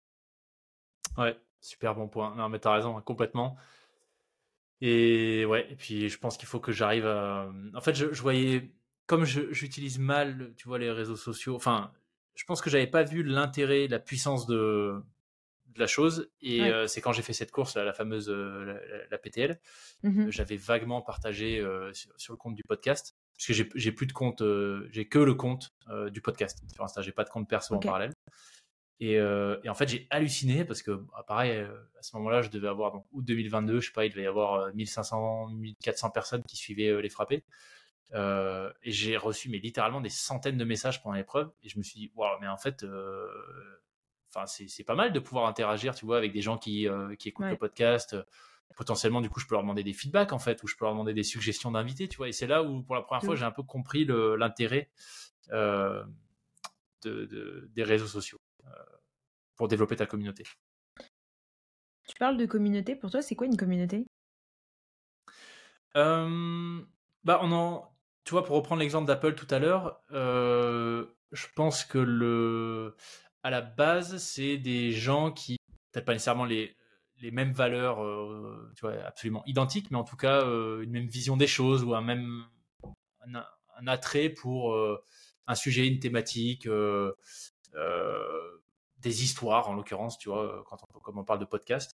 Ouais, Super bon point. Non, mais t'as raison, complètement. Et ouais, et puis je pense qu'il faut que j'arrive à. En fait, je, voyais. Comme j'utilise mal, tu vois, les réseaux sociaux, enfin, je pense que j'avais pas vu l'intérêt, la puissance de, de la chose. Et euh, c'est quand j'ai fait cette course, la fameuse euh, la, PTL, mmh j'avais vaguement partagé euh, sur, le compte du podcast. Parce que j'ai plus de compte, j'ai que le compte du podcast sur Insta, j'ai pas de compte perso en parallèle. Euh, et, en fait, j'ai halluciné parce que, bah, pareil, euh, à ce moment-là, je devais avoir, donc, août 2022, je sais pas, il devait y avoir 1500, euh, 1400 personnes qui suivaient les frappés. et j'ai reçu, mais littéralement, des centaines de messages pendant l'épreuve. Et je me suis dit, waouh, mais en fait, enfin, c'est pas mal de pouvoir interagir, tu vois, avec des gens qui, qui écoutent le podcast. Potentiellement, du coup, je peux leur demander des feedbacks, en fait, ou je peux leur demander des suggestions d'invités, tu vois. Et c'est là où, pour la première fois, j'ai un peu compris l'intérêt de, des réseaux sociaux pour développer ta communauté. Tu parles de communauté, pour toi, c'est quoi une communauté? Bah, on en, tu vois, pour reprendre l'exemple d'Apple tout à l'heure, je pense que le, à la base, c'est des gens qui, peut-être pas nécessairement les, les mêmes valeurs, tu vois, absolument identiques, mais en tout cas une même vision des choses ou un même un, attrait pour un sujet, une thématique, des histoires, en l'occurrence, tu vois, quand on, comme on parle de podcast.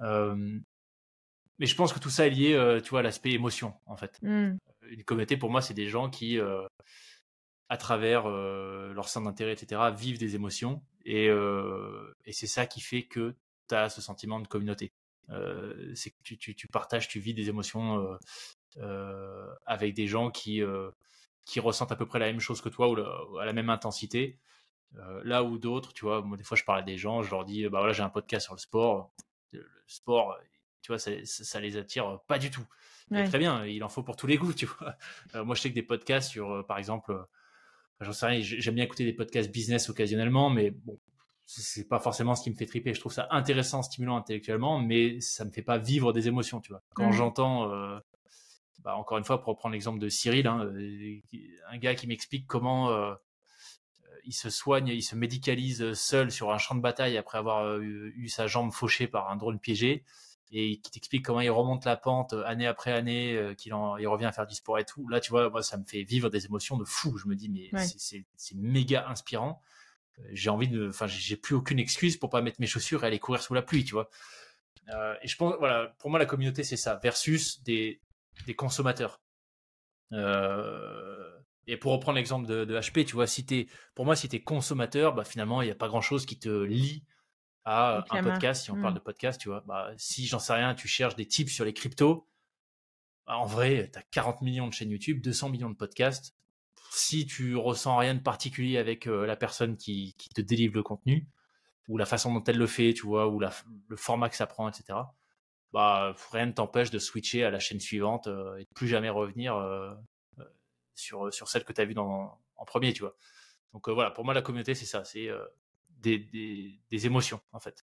mais je pense que tout ça est lié, tu vois, à l'aspect émotion, en fait. Mmh. Une communauté, pour moi, c'est des gens qui, à travers leur centre d'intérêt, etc., vivent des émotions. Et, et c'est ça qui fait que tu as ce sentiment de communauté. c'est que tu, tu, partages, tu vis des émotions avec des gens qui, qui ressentent à peu près la même chose que toi ou, à la même intensité. Là où d'autres, tu vois, moi, des fois, je parle à des gens, je leur dis, bah voilà, j'ai un podcast sur le sport. Le sport, tu vois, ça, ça, les attire pas du tout. Très bien, il en faut pour tous les goûts, tu vois. moi, je sais que des podcasts sur, par exemple, j'en sais rien, j'aime bien écouter des podcasts business occasionnellement, mais bon, c'est pas forcément ce qui me fait triper. Je trouve ça intéressant, stimulant intellectuellement, mais ça me fait pas vivre des émotions, tu vois. Quand j'entends, euh, bah, encore une fois, pour reprendre l'exemple de Cyril, hein, euh, un gars qui m'explique comment euh, il se soigne, il se médicalise seul sur un champ de bataille après avoir eu, sa jambe fauchée par un drone piégé, et qui t'explique comment il remonte la pente année après année, qu'il il revient à faire du sport et tout. Là, tu vois, moi, ça me fait vivre des émotions de fou. Je me dis, mais c'est méga inspirant j'ai envie de, enfin, j'ai plus aucune excuse pour pas mettre mes chaussures et aller courir sous la pluie, tu vois. Euh, et je pense, voilà, pour moi, la communauté, c'est ça, versus des, des consommateurs. Euh, et pour reprendre l'exemple de, de, HP, tu vois, si es, pour moi, si tu es consommateur, bah, finalement, il n'y a pas grand chose qui te lie à un podcast, si on parle hmm. de podcast, tu vois. Bah, si j'en sais rien, tu cherches des tips sur les cryptos, bah, en vrai, tu as 40 millions de chaînes YouTube, 200 millions de podcasts si tu ressens rien de particulier avec euh, la personne qui, te délivre le contenu, ou la façon dont elle le fait, tu vois, ou le format que ça prend, etc., bah, rien ne t'empêche de switcher à la chaîne suivante euh, et de plus jamais revenir euh, sur, sur celle que tu as vue en premier, tu vois. Donc voilà, pour moi, la communauté, c'est ça, c'est des, des, émotions, en fait.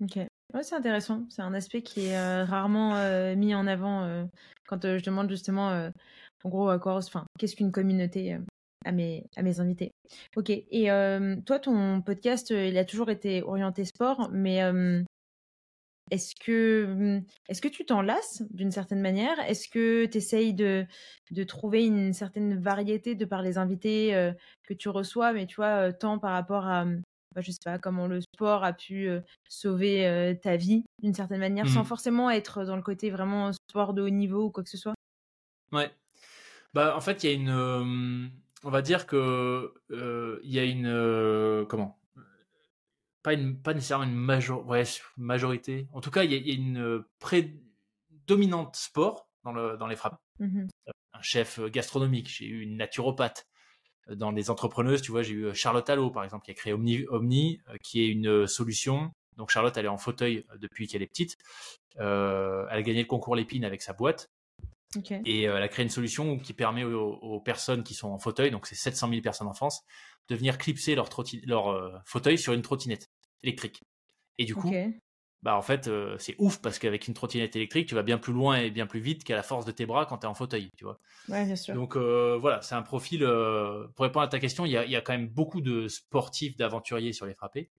Ok. Ouais, c'est intéressant. C'est un aspect qui est rarement mis en avant quand je demande justement en gros, enfin, qu'est-ce qu'une communauté euh, à mes, à mes invités. Ok. Et euh, toi, ton podcast, euh, il a toujours été orienté sport, mais est-ce que, mmh, est que tu t'en lasses d'une certaine manière? Est-ce que tu essayes de, de trouver une certaine variété de par les invités que tu reçois, mais tu vois, tant par rapport à, mmh, bah, je sais pas, comment le sport a pu sauver ta vie d'une certaine manière, sans mmh. forcément être dans le côté vraiment sport de haut niveau ou quoi que ce soit? Ouais, bah, en fait, il y a une. On va dire que. Il y a une. Comment? Pas, une, pas nécessairement une major, ouais, majorité. En tout cas, il y a, une prédominante sport dans, le, dans les frappes. Mmh un chef gastronomique, j'ai eu une naturopathe. Dans les entrepreneuses, tu vois, j'ai eu Charlotte Allo, par exemple, qui a créé Omni, Omni qui est une solution. Donc Charlotte, elle est en fauteuil depuis qu'elle est petite. elle a gagné le concours Lépine avec sa boîte. Et euh, elle a créé une solution qui permet aux, personnes qui sont en fauteuil, donc c'est 700 000 personnes en France, de venir clipser leur, leur euh, fauteuil sur une trottinette électrique. Et du coup, bah en fait, euh, c'est ouf parce qu'avec une trottinette électrique, tu vas bien plus loin et bien plus vite qu'à la force de tes bras quand tu es en fauteuil, tu vois. Ouais, bien sûr. Donc voilà, c'est un profil. pour répondre à ta question, il y, a, il y, a, quand même beaucoup de sportifs, d'aventuriers sur les frappés,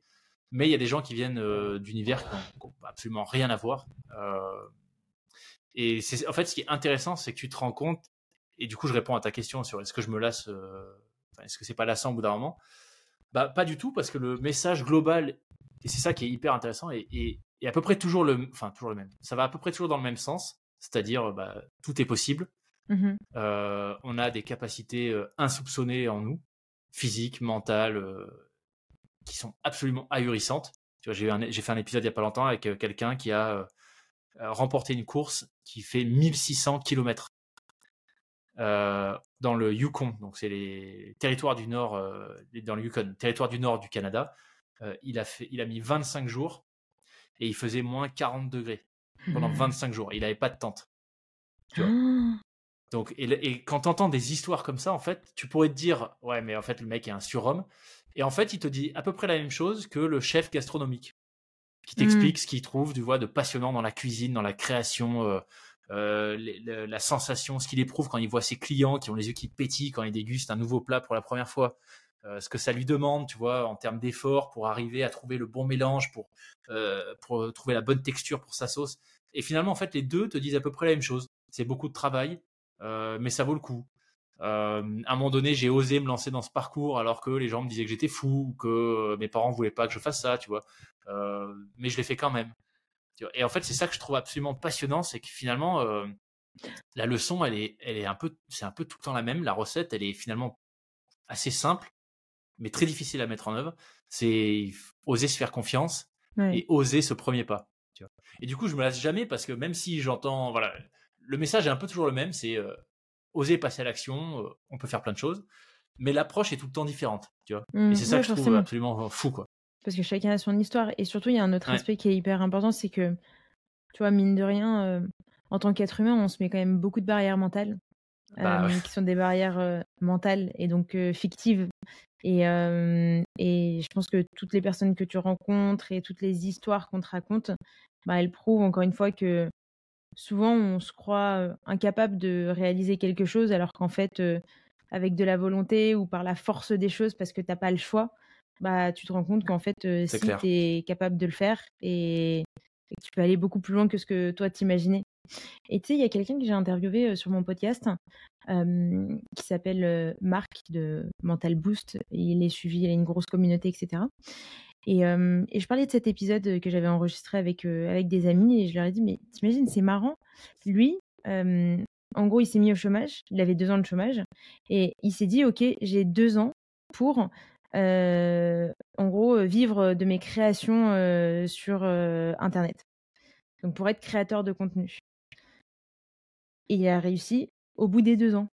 mais il y a des gens qui viennent d'univers qui n'ont absolument rien à voir. Et c'est en fait ce qui est intéressant, c'est que tu te rends compte. Et du coup, je réponds à ta question sur est-ce que je me lasse, euh, est-ce que c'est pas lassant au bout d'un moment Bah pas du tout, parce que le message global, et c'est ça qui est hyper intéressant, et, à peu près toujours le, enfin toujours le même. Ça va à peu près toujours dans le même sens, c'est-à-dire bah, tout est possible. Mmh euh, on a des capacités euh, insoupçonnées en nous, physiques, mentales, qui sont absolument ahurissantes. Tu vois, j'ai fait un épisode il y a pas longtemps avec quelqu'un qui a euh, remporter une course qui fait 1600 km euh, dans le Yukon. Donc, c'est les territoires du nord, euh, dans le Yukon, territoire du nord du Canada. il, a fait, il a mis 25 jours et il faisait moins 40 degrés pendant 25 mmh. jours. Il n'avait pas de tente. Donc, et, quand tu entends des histoires comme ça, en fait, tu pourrais te dire, ouais, mais en fait, le mec est un surhomme. Et en fait, il te dit à peu près la même chose que le chef gastronomique qui t'explique mmh. ce qu'il trouve, tu vois, de passionnant dans la cuisine, dans la création, euh, euh, la sensation, ce qu'il éprouve quand il voit ses clients qui ont les yeux qui pétillent quand ils dégustent un nouveau plat pour la première fois. Euh, ce que ça lui demande, tu vois, en termes d'effort pour arriver à trouver le bon mélange, pour, pour trouver la bonne texture pour sa sauce. Et finalement, en fait, les deux te disent à peu près la même chose. C'est beaucoup de travail, mais ça vaut le coup. à un moment donné, j'ai osé me lancer dans ce parcours alors que les gens me disaient que j'étais fou, que mes parents voulaient pas que je fasse ça, tu vois. Euh, mais je l'ai fait quand même. Et en fait, c'est ça que je trouve absolument passionnant, c'est que finalement, euh, la leçon, elle est, elle est un peu, c'est un peu tout le temps la même. La recette, elle est finalement assez simple, mais très difficile à mettre en œuvre. C'est oser se faire confiance et oser ce premier pas. Et du coup, je me lasse jamais parce que même si j'entends, voilà, le message est un peu toujours le même, c'est euh, oser passer à l'action, euh, on peut faire plein de choses, mais l'approche est tout le temps différente, tu vois. Mmh, et c'est ça que je trouve absolument fou, quoi. Parce que chacun a son histoire. Et surtout, il y a un autre Ouais. aspect qui est hyper important, c'est que, tu vois, mine de rien, euh, en tant qu'être humain, on se met quand même beaucoup de barrières mentales, Bah euh, ouais. qui sont des barrières euh, mentales et donc fictives. Et, et je pense que toutes les personnes que tu rencontres et toutes les histoires qu'on te raconte, bah, elles prouvent encore une fois que souvent on se croit incapable de réaliser quelque chose alors qu'en fait, avec de la volonté ou par la force des choses, parce que t'as pas le choix, bah, tu te rends compte qu'en fait, euh, si tu es capable de le faire et, et que tu peux aller beaucoup plus loin que ce que toi t'imaginais. Et tu sais, il y a quelqu'un que j'ai interviewé sur mon podcast euh, qui s'appelle Marc de Mental Boost. Il est suivi, il a une grosse communauté, etc. Et, euh, et je parlais de cet épisode que j'avais enregistré avec, avec des amis et je leur ai dit, mais t'imagines, c'est marrant. Lui, en gros, il s'est mis au chômage. Il avait deux ans de chômage et il s'est dit, ok, j'ai deux ans pour, en gros, vivre de mes créations sur Internet. Donc pour être créateur de contenu. Et il a réussi au bout des deux ans.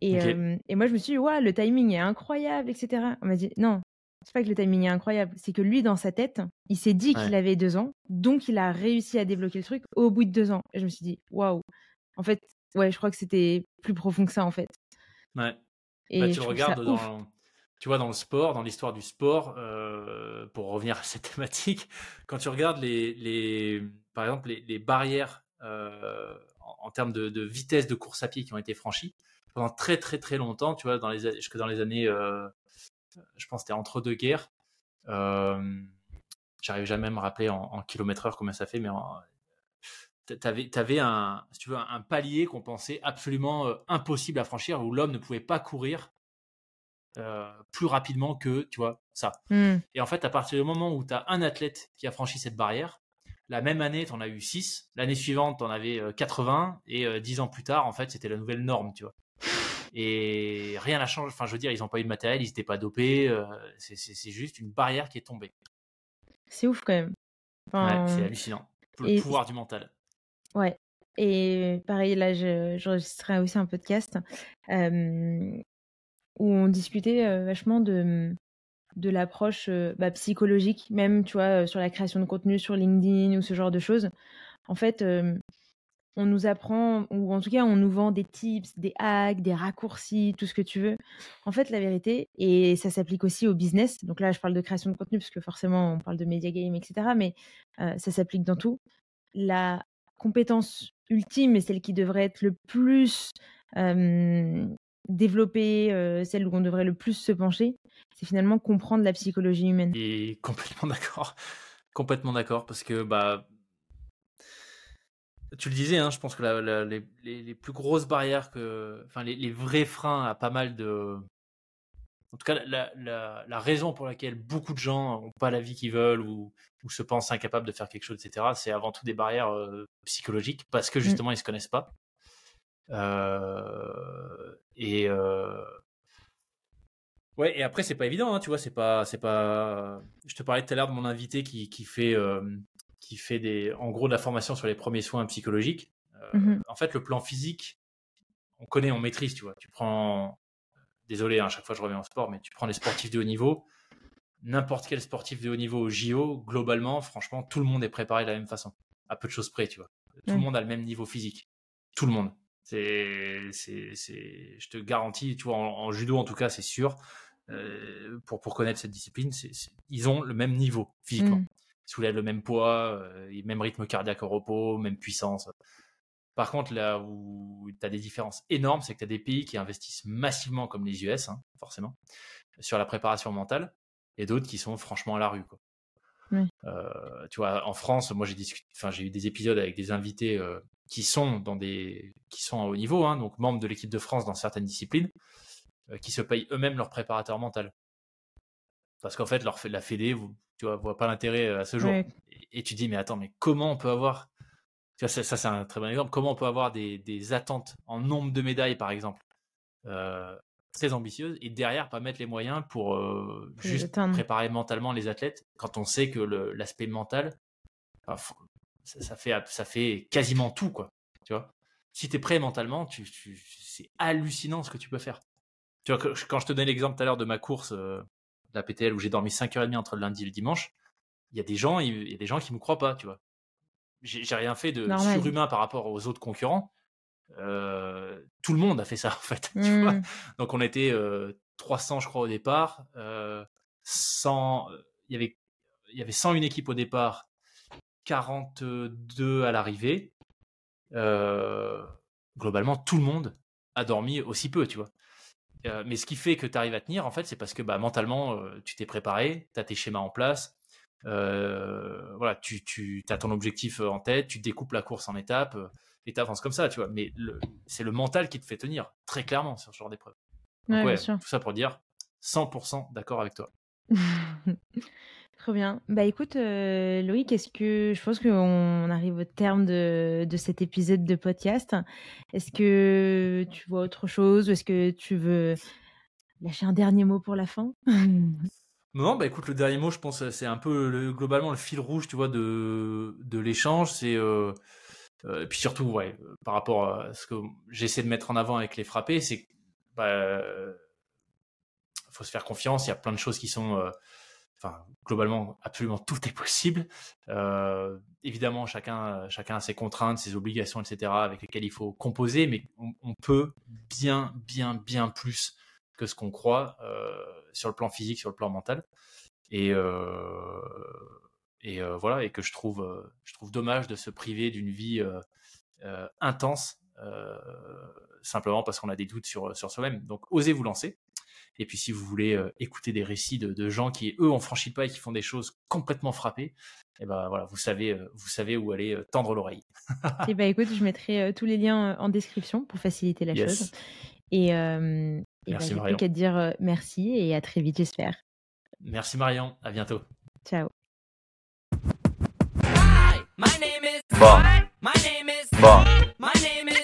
Et, euh, et moi, je me suis dit, ouais, le timing est incroyable, etc. On m'a dit, non, c'est pas que le timing est incroyable, c'est que lui, dans sa tête, il s'est dit qu'il avait deux ans, donc il a réussi à débloquer le truc au bout de deux ans. Et je me suis dit, waouh. En fait, ouais, je crois que c'était plus profond que ça, en fait. Ouais. Et Bah, je tu regardes dans, tu vois, dans le sport, dans l'histoire du sport, euh, pour revenir à cette thématique, quand tu regardes les, par exemple, les, barrières euh, en, termes de, vitesse de course à pied qui ont été franchies pendant très très très longtemps, tu vois, dans les, jusque dans les années, euh, je pense c'était entre deux guerres. J'arrive jamais à me rappeler en, en kilomètres heure combien ça fait, mais T'avais, t'avais un, si tu veux, un palier qu'on pensait absolument impossible à franchir, où l'homme ne pouvait pas courir plus rapidement que, tu vois, ça. Hmm. Et en fait, à partir du moment où tu as un athlète qui a franchi cette barrière, la même année, tu en as eu 6, l'année suivante, tu en avais euh, 80, et euh, 10 ans plus tard, en fait, c'était la nouvelle norme, tu vois. Et rien n'a changé. Enfin, je veux dire, ils n'ont pas eu de matériel, ils n'étaient pas dopés, euh, c'est, juste une barrière qui est tombée. C'est ouf quand même. Enfin, Ouais, c'est hallucinant. Le et- pouvoir du mental. Ouais. Et pareil, là, je- j'enregistrais aussi un podcast euh, où on discutait euh, vachement de, de l'approche euh, bah, psychologique, même, tu vois, euh, sur la création de contenu sur LinkedIn ou ce genre de choses. En fait, on nous apprend, ou en tout cas, on nous vend des tips, des hacks, des raccourcis, tout ce que tu veux. En fait, la vérité, et ça s'applique aussi au business, donc là, je parle de création de contenu parce que forcément, on parle de media game, etc., mais ça s'applique dans tout. La compétence ultime et celle qui devrait être le plus développée, euh, celle où on devrait le plus se pencher, c'est finalement comprendre la psychologie humaine. Et complètement d'accord. Complètement d'accord, parce que bah, tu le disais, hein, je pense que la- la- les, plus grosses barrières, que, enfin les, les vrais freins à pas mal de. En tout cas, la, raison pour laquelle beaucoup de gens n'ont pas la vie qu'ils veulent ou, ou se pensent incapables de faire quelque chose, etc., c'est avant tout des barrières euh, psychologiques, parce que justement, ils se connaissent pas. Euh, et. euh, Ouais, et après, c'est pas évident, hein, tu vois, c'est pas, c'est pas. Je te parlais tout à l'heure de mon invité qui, qui fait, euh, qui fait des, en gros, de la formation sur les premiers soins psychologiques. Euh, Mhm. En fait, le plan physique, on connaît, on maîtrise, tu vois. Tu prends, désolé, hein, à chaque fois je reviens au sport, mais tu prends les sportifs de haut niveau, n'importe quel sportif de haut niveau au JO, globalement, franchement, tout le monde est préparé de la même façon, à peu de choses près, tu vois. Tout le monde a le même niveau physique, tout le monde. C'est, c'est, c'est, je te garantis, tu vois, en, en judo en tout cas, c'est sûr. euh, pour, pour connaître cette discipline, c'est- c'est- ils ont le même niveau physiquement. Mm. Ils soulèvent le même poids, euh, même rythme cardiaque au repos, même puissance. Par contre, là où tu as des différences énormes, c'est que tu as des pays qui investissent massivement, comme les US, hein, forcément, sur la préparation mentale, et d'autres qui sont franchement à la rue. Quoi. Euh, tu vois, en France, moi j'ai discuté, enfin j'ai eu des épisodes avec des invités euh, qui sont dans des, qui sont à haut niveau, hein, donc membres de l'équipe de France dans certaines disciplines, euh, qui se payent eux-mêmes leur préparateur mental. Parce qu'en fait, leur, la Fédé, vous, tu vois, voit pas l'intérêt euh, à ce jour. Ouais. Et, et tu dis, mais attends, mais comment on peut avoir tu vois, ça, ça, c'est un très bon exemple. Comment on peut avoir des, des attentes en nombre de médailles, par exemple, euh, très ambitieuses, et derrière pas mettre les moyens pour euh, juste préparer mentalement les athlètes, quand on sait que l'aspect mental, ça, ça fait, ça fait quasiment tout, quoi. Tu vois si tu es prêt mentalement, tu, c'est hallucinant ce que tu peux faire. Tu vois, quand je te donnais l'exemple tout à l'heure de ma course, euh, la PTL, où j'ai dormi 5h30 entre le lundi et le dimanche, il y a des gens, il y a des gens qui me croient pas, tu vois. J'ai rien fait de surhumain par rapport aux autres concurrents. Euh, tout le monde a fait ça, en fait. Tu vois mmh. Donc, on était 300, je crois, au départ. 100, il y avait, il y avait 101 équipes au départ, 42 à l'arrivée. globalement, tout le monde a dormi aussi peu, tu vois. mais ce qui fait que tu arrives à tenir, en fait, c'est parce que bah, mentalement, tu t'es préparé, tu as tes schémas en place, voilà, tu, tu as ton objectif en tête, tu découpes la course en étapes et tu avances comme ça, tu vois. Mais c'est le mental qui te fait tenir, très clairement, sur ce genre d'épreuve. Ouais, tout ça pour dire 100% d'accord avec toi. Trop bien. Bah écoute, euh, Loïc, est-ce que je pense qu'on arrive au terme de, de cet épisode de podcast. Est-ce que tu vois autre chose ou est-ce que tu veux lâcher un dernier mot pour la fin? Non, bah écoute, le dernier mot, je pense, c'est un peu le, globalement le fil rouge, tu vois, de, de l'échange. Euh, euh, et puis surtout, ouais, par rapport à ce que j'essaie de mettre en avant avec les frappés, c'est bah, faut se faire confiance. Il y a plein de choses qui sont, globalement, absolument tout est possible. Euh, évidemment, chacun, a ses contraintes, ses obligations, etc., avec lesquelles il faut composer, mais on, peut bien, bien, bien plus que ce qu'on croit euh, sur le plan physique, sur le plan mental. Et, et voilà, et que je trouve, dommage de se priver d'une vie intense simplement parce qu'on a des doutes sur soi-même. Donc, osez vous lancer. Et puis si vous voulez euh, écouter des récits de, gens qui eux ont franchi le pas et qui font des choses complètement frappées, et eh ben voilà, vous savez, euh, vous savez où aller euh, tendre l'oreille. et eh ben écoute, je mettrai tous les liens en description pour faciliter la chose. Et, et ben, merci bah, qu'à te dire merci et à très vite, j'espère. Merci Marion, à bientôt. Ciao. Bon. My name is bon. My name is